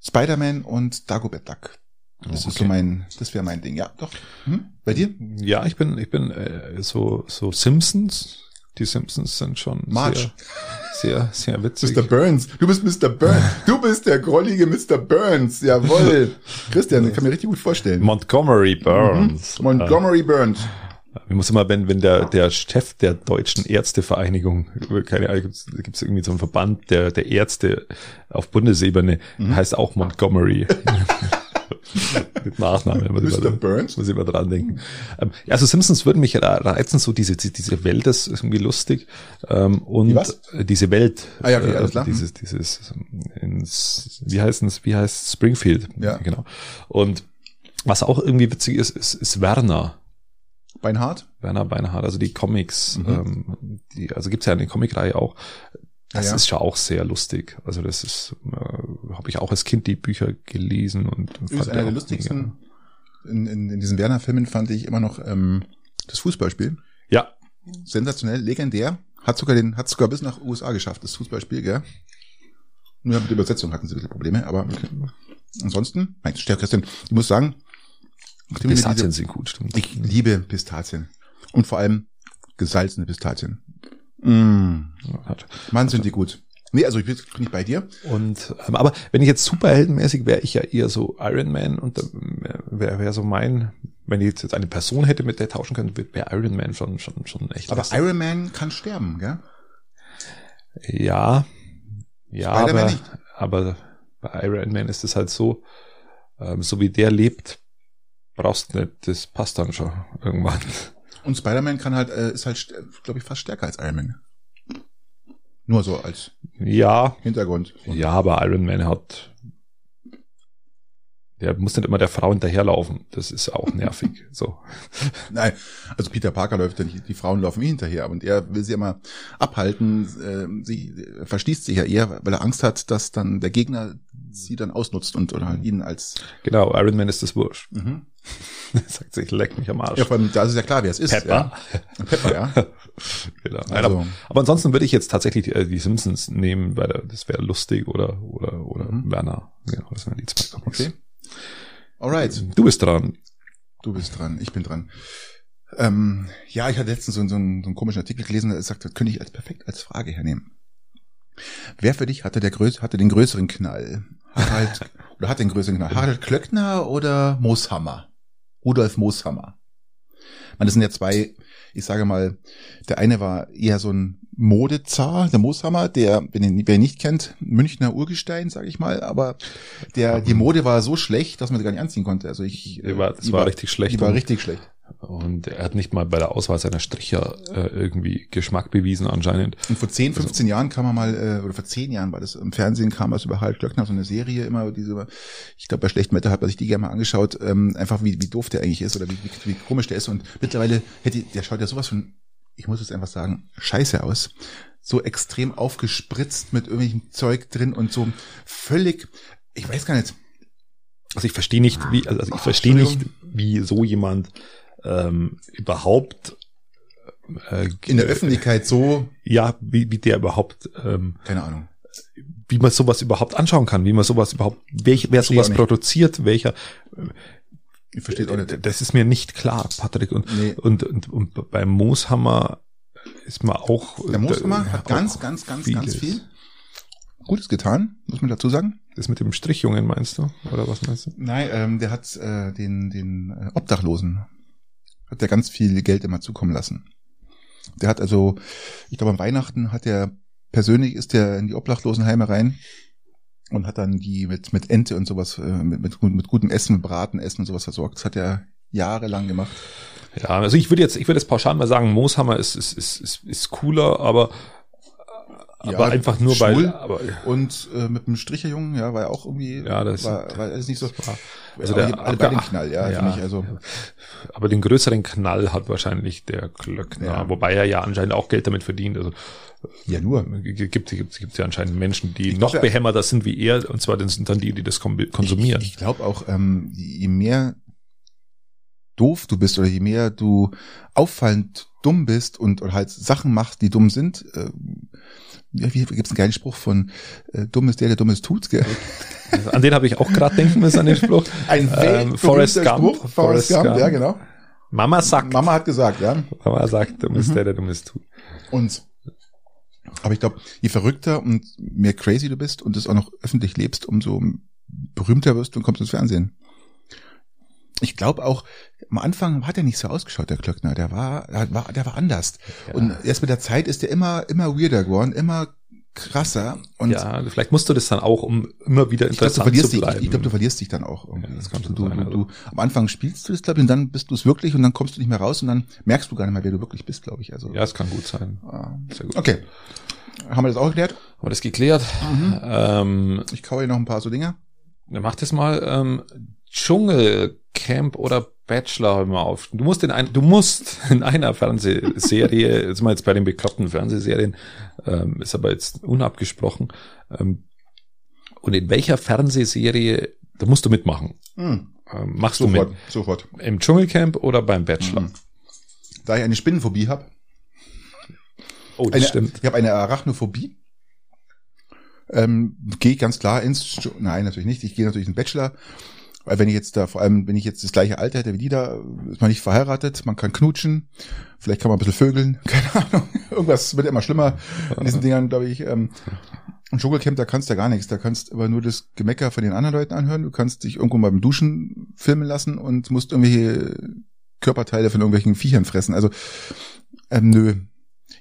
Spider-Man und Dagobert Duck. Das ist Okay. so mein, das wäre mein Ding. Ja, doch. Hm? Bei dir? Ja, ich bin, ich bin äh, so, so Simpsons. Die Simpsons sind schon Marge. sehr, sehr, sehr witzig. Mr. Burns. Du bist Mr. Burns. Du bist der grollige Mr. Burns. Jawohl. Christian, den kann mir richtig gut vorstellen. Montgomery Burns. Montgomery Burns. Ich muss immer, wenn, wenn der, der Chef der deutschen Ärztevereinigung, keine Ahnung, gibt es irgendwie so einen Verband der, der Ärzte auf Bundesebene, heißt auch Montgomery. Mit Nachnamen. Mr. immer- Burns? Muss ich immer dran denken. Ähm, ja, also Simpsons würden mich reizen, so diese, diese Welt ist irgendwie lustig. Ähm, und Die diese Welt. Ah ja, okay, äh, alles klar. Dieses, dieses, ähm, ins, wie heißt es, wie heißt Springfield? Ja. Genau. Und was auch irgendwie witzig ist, ist, ist Werner. Beinhard? Werner Beinhardt, also die Comics, Mhm. ähm, die, also gibt's ja eine Comicreihe auch. Das Ja, ja. ist schon auch sehr lustig. Also das ist, äh, habe ich auch als Kind die Bücher gelesen und fand einer der lustigsten in, in, in diesen Werner-Filmen fand ich immer noch ähm, das Fußballspiel. Ja, Sensationell, legendär. Hat sogar den, hat sogar bis nach USA geschafft, das Fußballspiel, gell? Nur mit der Übersetzung hatten sie ein bisschen Probleme, aber ansonsten, nein, Christian, ich muss sagen, Pistazien diese, sind gut, stimmt. ich liebe Pistazien. Und vor allem gesalzene Pistazien. Mm, Hat- Mann, sind die gut. Nee, also ich bin ich bei dir. Und ähm, aber wenn ich jetzt superheldenmäßig wäre ich ja eher so Iron Man und wäre wär so mein, wenn ich jetzt eine Person hätte, mit der ich tauschen könnte, wäre Iron Man schon schon schon echt. Aber. Iron Man kann sterben, gell? Ja, ja, aber, nicht. aber bei Iron Man ist es halt so, ähm, so wie der lebt, brauchst du nicht, das passt dann schon irgendwann. Und Spider-Man kann halt, äh, ist halt, glaube ich, fast stärker als Iron Man. Nur so als Ja, Hintergrund. ja, aber Iron Man hat, der muss nicht immer der Frau hinterherlaufen. Das ist auch nervig. So. Nein, also Peter Parker läuft ja nicht, die Frauen laufen ihm hinterher und er will sie immer abhalten. Äh, sie er verschließt sich ja eher, weil er Angst hat, dass dann der Gegner sie dann ausnutzt und oder ihn als Genau, Iron Man ist das Wurscht. mhm. Sagt sich, leck mich am Arsch. ja, vor allem, da ist ja klar, wer es ist. Pepper. Ja. Pepper, ja. genau. Nein, Also- aber, aber ansonsten würde ich jetzt tatsächlich die, äh, die Simpsons nehmen, weil das wäre lustig oder oder oder Mhm. Werner. Genau, das wären die zwei Comics. Okay. Alright. Du bist dran. Du bist dran, ich bin dran. Ähm, ja, ich hatte letztens so, so, einen, so einen komischen Artikel gelesen, der sagt, das könnte ich als perfekt als Frage hernehmen. Wer für dich hatte der größ hatte den größeren Knall? Harald oder hat den größeren Knall? Harald Klöckner oder Mooshammer? Rudolf Mooshammer. Man, das sind ja zwei, ich sage mal, der eine war eher so ein Modezar, der Mooshammer, der, wenn ihn, wer ihn nicht kennt, Münchner Urgestein, sage ich mal, aber der, die Mode war so schlecht, dass man sie gar nicht anziehen konnte. Also ich, Die war- das die war richtig schlecht Die war und- richtig schlecht. Und er hat nicht mal bei der Auswahl seiner Stricher äh, irgendwie Geschmack bewiesen anscheinend. Und vor 10, Also 15 Jahren kam er mal, äh, oder vor 10 Jahren war das im Fernsehen, kam das über Harald Glöckner, so eine Serie immer, diese, ich glaube bei Schlechtem Wetter hat man sich die gerne mal angeschaut, ähm, einfach wie, wie doof der eigentlich ist oder wie, wie, wie komisch der ist. Und mittlerweile hätte, der schaut ja sowas von, ich muss jetzt einfach sagen, scheiße aus. So extrem aufgespritzt mit irgendwelchem Zeug drin und so völlig, ich weiß gar nicht, Also ich verstehe nicht, wie, also ich verstehe nicht, wie so jemand ähm, überhaupt äh, in der Öffentlichkeit so, ja, wie, wie der überhaupt, ähm, keine Ahnung. wie man sowas überhaupt anschauen kann, wie man sowas überhaupt, welch, wer sowas produziert, welcher, Ich verstehe auch nicht. das ist mir nicht klar, Patrick. Und, Nee. und, und, und beim Mooshammer ist man auch. Der Mooshammer äh, hat ganz, ganz, ganz, ganz vieles. viel Gutes getan, muss man dazu sagen. Das mit dem Strichjungen meinst du? Oder was meinst du? Nein, ähm, der hat äh, den, den äh, Obdachlosen, hat der ganz viel Geld immer zukommen lassen. Der hat also, ich glaube, am Weihnachten hat er persönlich ist der in die Obdachlosenheime rein und hat dann die mit, mit Ente und sowas, äh, mit, mit, mit gutem Essen, mit Bratenessen und sowas versorgt. Das hat er jahrelang gemacht. Ja, also ich würde jetzt, ich würde jetzt pauschal mal sagen, Mooshammer ist, ist, ist, ist, ist cooler, aber, aber Ja, einfach nur weil, aber, Und äh, mit dem Stricherjungen, ja, war er auch irgendwie, Ja, das- war, war alles nicht so. Also aber der, aber- einen Knall, ja, für mich, also. aber den größeren Knall hat wahrscheinlich der Glöckner, Ja. wobei er ja anscheinend auch Geld damit verdient. Also Ja, nur. gibt gibt gibt gibt ja anscheinend Menschen, die Ich noch glaub, ja- behämmerter sind wie er, und zwar sind dann die, die das konsumieren. Ich, ich glaube auch, ähm, je mehr doof du bist oder je mehr du auffallend dumm bist und, und halt Sachen machst, die dumm sind, äh, wie gibt's einen geilen Spruch von äh, dumm ist der, der dummes tut, gell? An den habe ich auch gerade denken müssen, an den Spruch. Ein Ähm, Forrest Gump. Spruch, Forrest Gump, ja, genau. Mama sagt. Mama hat gesagt, ja. Mama sagt, dumm Mhm. ist der, der dummes tut. Und aber ich glaube, je verrückter und mehr crazy du bist und das auch noch öffentlich lebst, umso berühmter wirst du und kommst ins Fernsehen. Ich glaube auch, am Anfang hat er nicht so ausgeschaut, der Klöckner. Der war, der war, der war anders. Und erst mit der Zeit ist er immer, immer weirder geworden, immer krasser. Und Ja, vielleicht musst du das dann auch, um immer wieder interessant verlierst zu dich, bleiben. ich, ich glaube, du verlierst dich dann auch irgendwie. Ja, das kann du, sein, du, ja. du, am Anfang spielst du das, glaube ich, und dann bist du es wirklich und dann kommst du nicht mehr raus und dann merkst du gar nicht mehr, wer du wirklich bist, glaube ich. Also, ja, es kann gut sein. ah. Sehr gut. Okay. Haben wir das auch geklärt? Haben wir das geklärt? Mhm. Ähm, Ich kaue hier noch ein paar so Dinge. dann mach das mal. Ähm, Dschungelcamp oder Bachelor hör mal auf. Du musst in ein, du musst in einer Fernsehserie, jetzt mal jetzt bei den bekloppten Fernsehserien, ähm, ist aber jetzt unabgesprochen. Ähm, und in welcher Fernsehserie, da musst du mitmachen. Hm. Ähm, machst Sofort, du mit sofort. im Dschungelcamp oder beim Bachelor? Mhm. Da ich eine Spinnenphobie habe, Oh, das eine, stimmt. ich habe eine Arachnophobie, ähm, gehe ich ganz klar ins, nein, natürlich nicht, ich gehe natürlich in den Bachelor, weil wenn ich jetzt da, vor allem, wenn ich jetzt das gleiche Alter hätte wie die da, ist man nicht verheiratet, man kann knutschen, vielleicht kann man ein bisschen vögeln, keine Ahnung, irgendwas wird immer schlimmer in diesen Dingern, glaube ich, ähm, und Dschungelcamp, da kannst du ja gar nichts. Da kannst aber nur das Gemecker von den anderen Leuten anhören. Du kannst dich irgendwo mal beim Duschen filmen lassen und musst irgendwelche Körperteile von irgendwelchen Viechern fressen. Also, ähm, nö.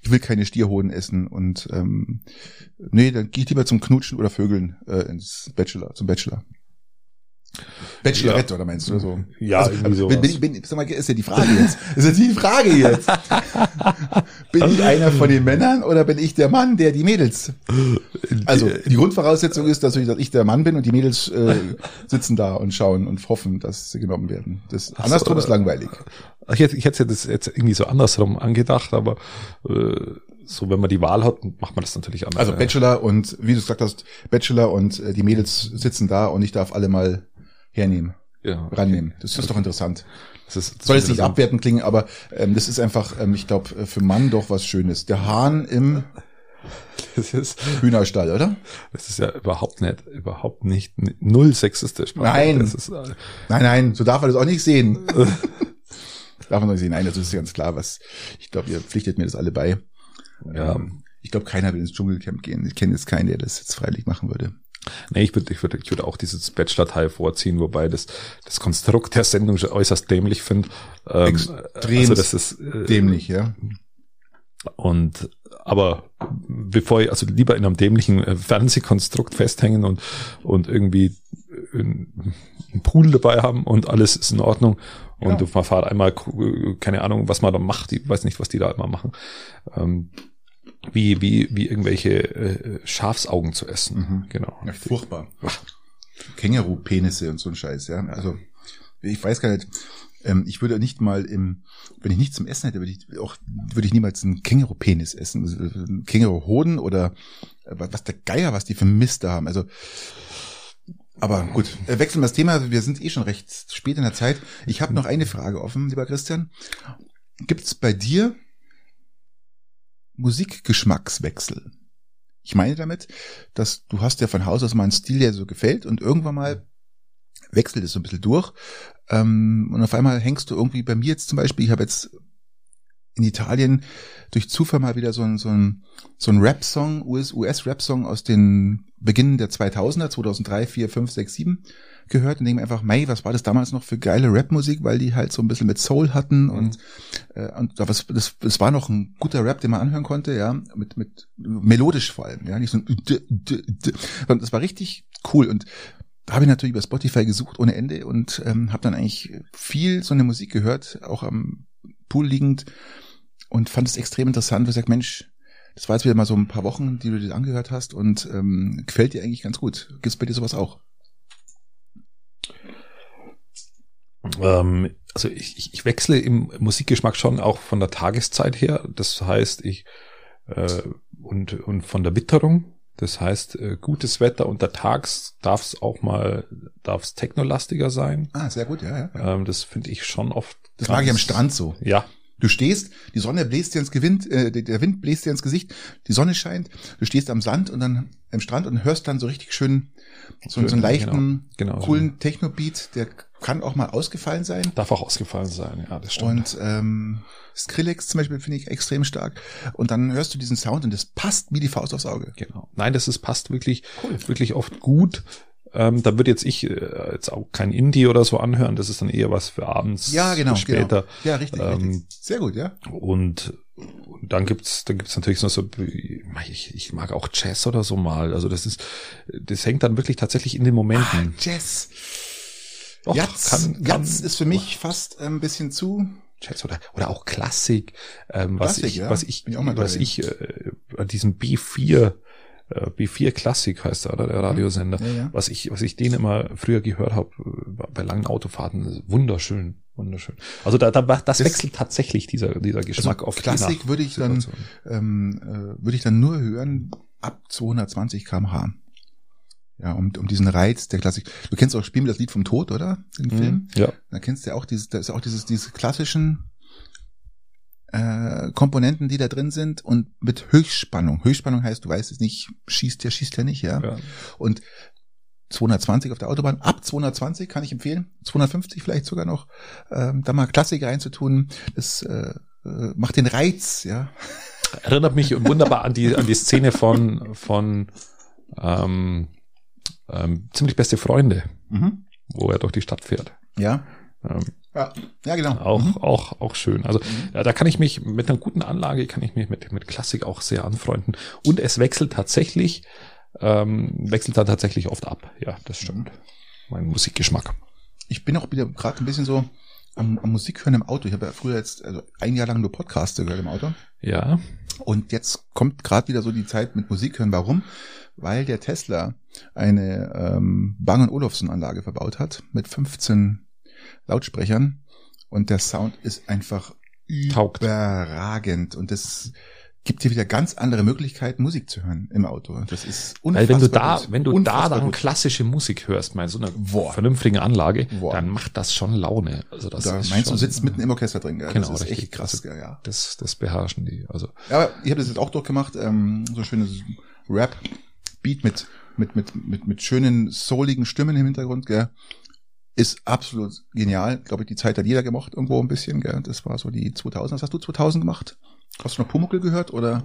Ich will keine Stierhoden essen und ähm, nee, dann gehe ich lieber zum Knutschen oder Vögeln äh, ins Bachelor, zum Bachelor. Bachelorette, oder meinst du, oder so? Ja, also, irgendwie bin, bin, sowas. bin, sag mal, ist ja die Frage jetzt. Ist ja die Frage jetzt. bin ich einer von den Männern oder bin ich der Mann, der die Mädels also die Grundvoraussetzung ist, dass ich, dass ich der Mann bin und die Mädels äh, sitzen da und schauen und hoffen, dass sie genommen werden. Das Ach so, andersrum äh, ist langweilig. Ich hätte, ich hätte das jetzt irgendwie so andersrum angedacht, aber äh, so wenn man die Wahl hat, macht man das natürlich anders. Also Bachelor und wie du es gesagt hast, Bachelor und äh, die Mädels sitzen da und ich darf alle mal hernehmen, ja, rannehmen. Das ist doch interessant. das ist, das Soll jetzt nicht abwertend klingen, aber ähm, das ist einfach, ähm, ich glaube, für Mann doch was Schönes. Der Hahn im Das ist, Hühnerstall, oder? das ist ja überhaupt nicht, überhaupt nicht null sexistisch. Nein. Ist, äh, Nein, nein, so darf man das auch nicht sehen. darf man nicht sehen. Nein, das ist ganz klar, was ich glaube, ihr pflichtet mir das alle bei. ja, Ähm, ich glaube, keiner will ins Dschungelcamp gehen. Ich kenne jetzt keinen, der das jetzt freilich machen würde. Nee, ich würde, ich würde, ich würde auch dieses Bachelor-Teil vorziehen, wobei das, das Konstrukt der Sendung schon äußerst dämlich finde. Ähm, Extrem also das ist äh, Dämlich, ja. Und aber bevor ich, also lieber in einem dämlichen äh, Fernsehkonstrukt festhängen und, und irgendwie einen einen Pool dabei haben und alles ist in Ordnung. Und Genau. du fahrst einmal, äh, keine Ahnung, was man da macht, ich weiß nicht, was die da immer machen. Ähm, wie, wie, wie irgendwelche äh, Schafsaugen zu essen. Mhm. Genau. Ja, furchtbar. Känguru-Penisse und so ein Scheiß, ja. Also, ich weiß gar nicht, ähm, ich würde nicht mal im, wenn ich nichts zum Essen hätte, würde ich auch, würde ich niemals einen Känguru-Penis essen. Also, einen Känguru-Hoden oder äh, was der Geier, was die für Mist da haben. Also, aber gut, äh, wechseln wir das Thema. Wir sind eh schon recht spät in der Zeit. Ich habe noch eine Frage offen, lieber Christian. Gibt es bei dir Musikgeschmackswechsel? Ich meine damit, dass du hast ja von Haus aus mal einen Stil, der so gefällt und irgendwann mal wechselt es so ein bisschen durch. Ähm, und auf einmal hängst du irgendwie bei mir jetzt zum Beispiel, ich habe jetzt in Italien durch Zufall mal wieder so ein, so ein, so ein Rap-Song, US-Rap-Song aus den Beginnen der 2000er, 2003, 4, 5, 6, 7 gehört und denke mir einfach, mei, was war das damals noch für geile Rap-Musik, weil die halt so ein bisschen mit Soul hatten und, äh, und das, das, das war noch ein guter Rap, den man anhören konnte, ja, mit, mit melodisch vor allem, ja, nicht so ein d, d, d, sondern das war richtig cool und da habe ich natürlich über Spotify gesucht ohne Ende und ähm, habe dann eigentlich viel so eine Musik gehört, auch am Pool liegend und fand es extrem interessant, weil ich sag, Mensch, das war jetzt wieder mal so ein paar Wochen, die du dir angehört hast und ähm, gefällt dir eigentlich ganz gut. Gibt's bei dir sowas auch? Ähm, also ich, ich, ich wechsle im Musikgeschmack schon auch von der Tageszeit her. Das heißt, ich äh, und, und von der Witterung. Das heißt, äh, gutes Wetter untertags darf es auch mal, darf es technolastiger sein. Ah, sehr gut, ja, ja. Ähm, das finde ich schon oft. Das mag ich am Strand so. Ja, Du stehst, die Sonne bläst dir ins Gewind, äh, der Wind bläst dir ins Gesicht, die Sonne scheint, du stehst am Sand und dann am Strand und hörst dann so richtig schön so, so einen leichten, genau, genau, coolen Techno-Beat, der kann auch mal ausgefallen sein. Darf auch ausgefallen sein, ja, das stimmt. Und ähm, Skrillex zum Beispiel finde ich extrem stark. Und dann hörst du diesen Sound und das passt wie die Faust aufs Auge. Genau. Nein, das ist passt wirklich, cool. wirklich oft gut. Ähm, da würde jetzt ich äh, jetzt auch kein Indie oder so anhören. Das ist dann eher was für abends. Ja, genau. Später. Genau. Ja, richtig, ähm, richtig. Sehr gut, ja. Und, und dann gibt's, dann gibt's natürlich noch so, ich, ich mag auch Jazz oder so mal. Also das ist, das hängt dann wirklich tatsächlich in den Momenten. Ah, Jazz. Doch, Jazz, kann, kann, Jazz ist für mich fast ein bisschen zu Jazz oder oder auch Klassik, ähm, was Klassik, ich ja. was ich was ich äh, an diesem B4 äh, B4 Klassik heißt er, oder der Radiosender, ja, ja. was ich was ich den immer früher gehört habe äh, bei langen Autofahrten, wunderschön, wunderschön. Also da, da das, das wechselt tatsächlich dieser dieser Geschmack also auf Klassik würde ich dann ähm, äh, würde ich dann nur hören ab 220 km/h. Ja, um, um diesen Reiz der Klassik. Du kennst auch Spiel das Lied vom Tod, oder? Den mhm, Film? Ja. Da kennst du ja auch dieses, da ist auch dieses, diese klassischen äh, Komponenten, die da drin sind und mit Höchstspannung. Höchstspannung heißt, du weißt es nicht, schießt der, schießt der nicht, ja. ja. Und 220 auf der Autobahn, ab 220 kann ich empfehlen, 250 vielleicht sogar noch, ähm, da mal Klassik reinzutun, das äh, äh, macht den Reiz, ja. Erinnert mich wunderbar an die, an die Szene von, von ähm, ähm, ziemlich beste Freunde, mhm. wo er durch die Stadt fährt. Ja. Ähm, ja, ja, genau. Auch, mhm. auch, auch schön. Also mhm. ja, da kann ich mich mit einer guten Anlage kann ich mich mit, mit Klassik auch sehr anfreunden. Und es wechselt tatsächlich, ähm, wechselt dann tatsächlich oft ab. Ja, das stimmt. Mein Musikgeschmack. Ich bin auch wieder gerade ein bisschen so am, am Musik hören im Auto. Ich habe ja früher jetzt also ein Jahr lang nur Podcasts gehört im Auto. Ja. Und jetzt kommt gerade wieder so die Zeit mit Musik hören. Warum? Weil der Tesla eine ähm, Bang Olufsen Anlage verbaut hat mit 15 Lautsprechern und der Sound ist einfach Taugt. überragend und das gibt dir wieder ganz andere Möglichkeiten, Musik zu hören im Auto. Das ist unfassbar Weil wenn du da, gut. wenn du unfassbar da dann gut. klassische Musik hörst, mal so eine Boah. vernünftige Anlage, Boah. dann macht das schon Laune. Also das da ist meinst schon, du sitzt mitten im Orchester drin, gell? Genau, das ist echt krass, gell, ja. Das, das beherrschen die. Also. Ja, aber ich habe das jetzt auch durchgemacht, ähm, so schönes Rap-Beat mit mit mit mit mit schönen souligen Stimmen im Hintergrund, gell? Ist absolut genial. Glaube ich, die Zeit hat jeder gemocht irgendwo ein bisschen. Gell? Das war so die 2000. Was hast du 2000 gemacht? Hast du noch Pumuckel gehört oder?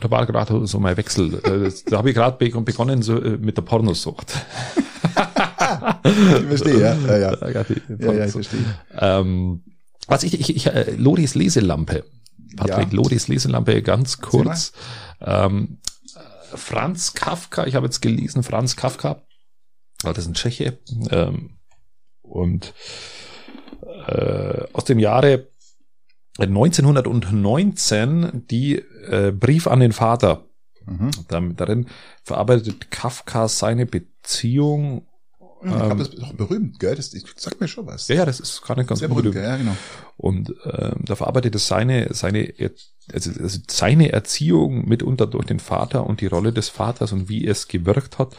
Da war gerade so mein Wechsel. Äh, da habe ich gerade begonnen so äh, mit der Pornosucht. ich verstehe, ja. Ja, ja. ja, ja ich verstehe. Ähm, was ich, ich, ich äh, Loris Leselampe. Patrick, ja. Loris Leselampe, ganz kurz. Ähm, Franz Kafka, ich habe jetzt gelesen, Franz Kafka, das ist ein Tscheche, ähm, und äh, aus dem Jahre 1919 die äh, Brief an den Vater. Mhm. darin verarbeitet Kafka seine Beziehung. Ich glaube, ähm, das ist auch berühmt, gell? Das, das sagt mir schon was. Ja, ja, das ist gerade ganz Sehr berühmt. Ja, genau. Und ähm, da verarbeitet es seine, seine, also, also seine Erziehung mitunter durch den Vater und die Rolle des Vaters und wie es gewirkt hat.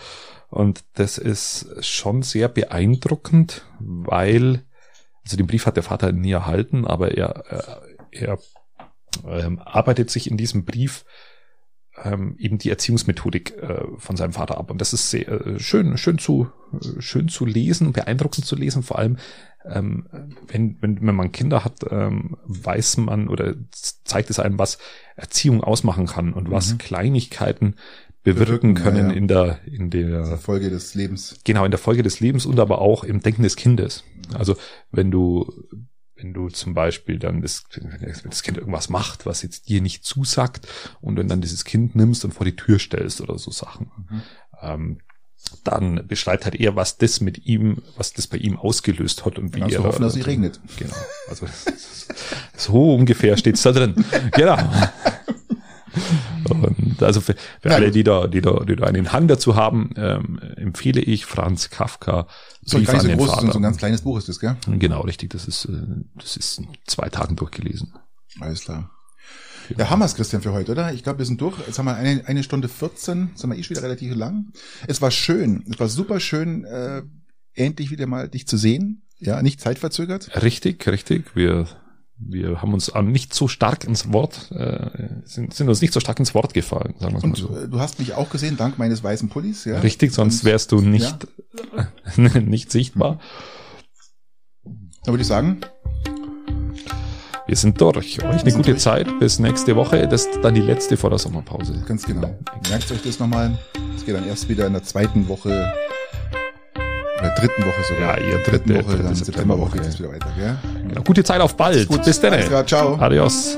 Und das ist schon sehr beeindruckend, weil, also den Brief hat der Vater nie erhalten, aber er, äh, er, er ähm, arbeitet sich in diesem Brief ähm, eben die Erziehungsmethodik äh, von seinem Vater ab. Und das ist sehr äh, schön, schön zu, äh, schön zu lesen, beeindruckend zu lesen, vor allem ähm, wenn, wenn, wenn man Kinder hat, ähm, weiß man oder zeigt es einem, was Erziehung ausmachen kann und was mhm. Kleinigkeiten bewirken können ja, ja. in der in der Folge des Lebens. Genau, in der Folge des Lebens und aber auch im Denken des Kindes. Also wenn du wenn du zum Beispiel dann das, wenn das Kind irgendwas macht, was jetzt dir nicht zusagt und wenn dann dieses Kind nimmst und vor die Tür stellst oder so Sachen, mhm. ähm, dann beschreibt halt eher, was das mit ihm, was das bei ihm ausgelöst hat und wie er. hoffen, dass es regnet. Genau. Also so ungefähr steht's da drin. genau. Und also für, für alle, die da, die da, die da einen Hang dazu haben, ähm, empfehle ich Franz Kafka. So ein, so, groß, so ein ganz kleines Buch ist das, gell? Genau, richtig. Das ist, äh, das ist in zwei Tagen durchgelesen. Alles klar. Ja, Hammers, Christian, für heute, oder? Ich glaube, wir sind durch. Jetzt haben wir eine, eine Stunde 14, sind wir eh schon wieder relativ lang. Es war schön. Es war super schön, äh, endlich wieder mal dich zu sehen. Ja, nicht zeitverzögert. Richtig, richtig. Wir wir haben uns nicht so stark ins Wort, äh, sind, sind uns nicht so stark ins Wort gefallen, sagen wir mal so. äh, du hast mich auch gesehen, dank meines weißen Pullis, ja? Richtig, sonst wärst du nicht, nicht sichtbar. Dann würde ich sagen, Wir sind durch. Euch eine gute durch. Zeit. Bis nächste Woche. Das ist dann die letzte vor der Sommerpause. ganz genau. Merkt euch das nochmal. Es geht dann erst wieder in der zweiten Woche oder dritten Woche sogar. Ja, ihr dritten dritte- Woche, dritte dann Septemberwoche Septemberwoche. geht es wieder weiter, gell? Genau. Gute Zeit auf bald. Bis dann. ciao. Adios.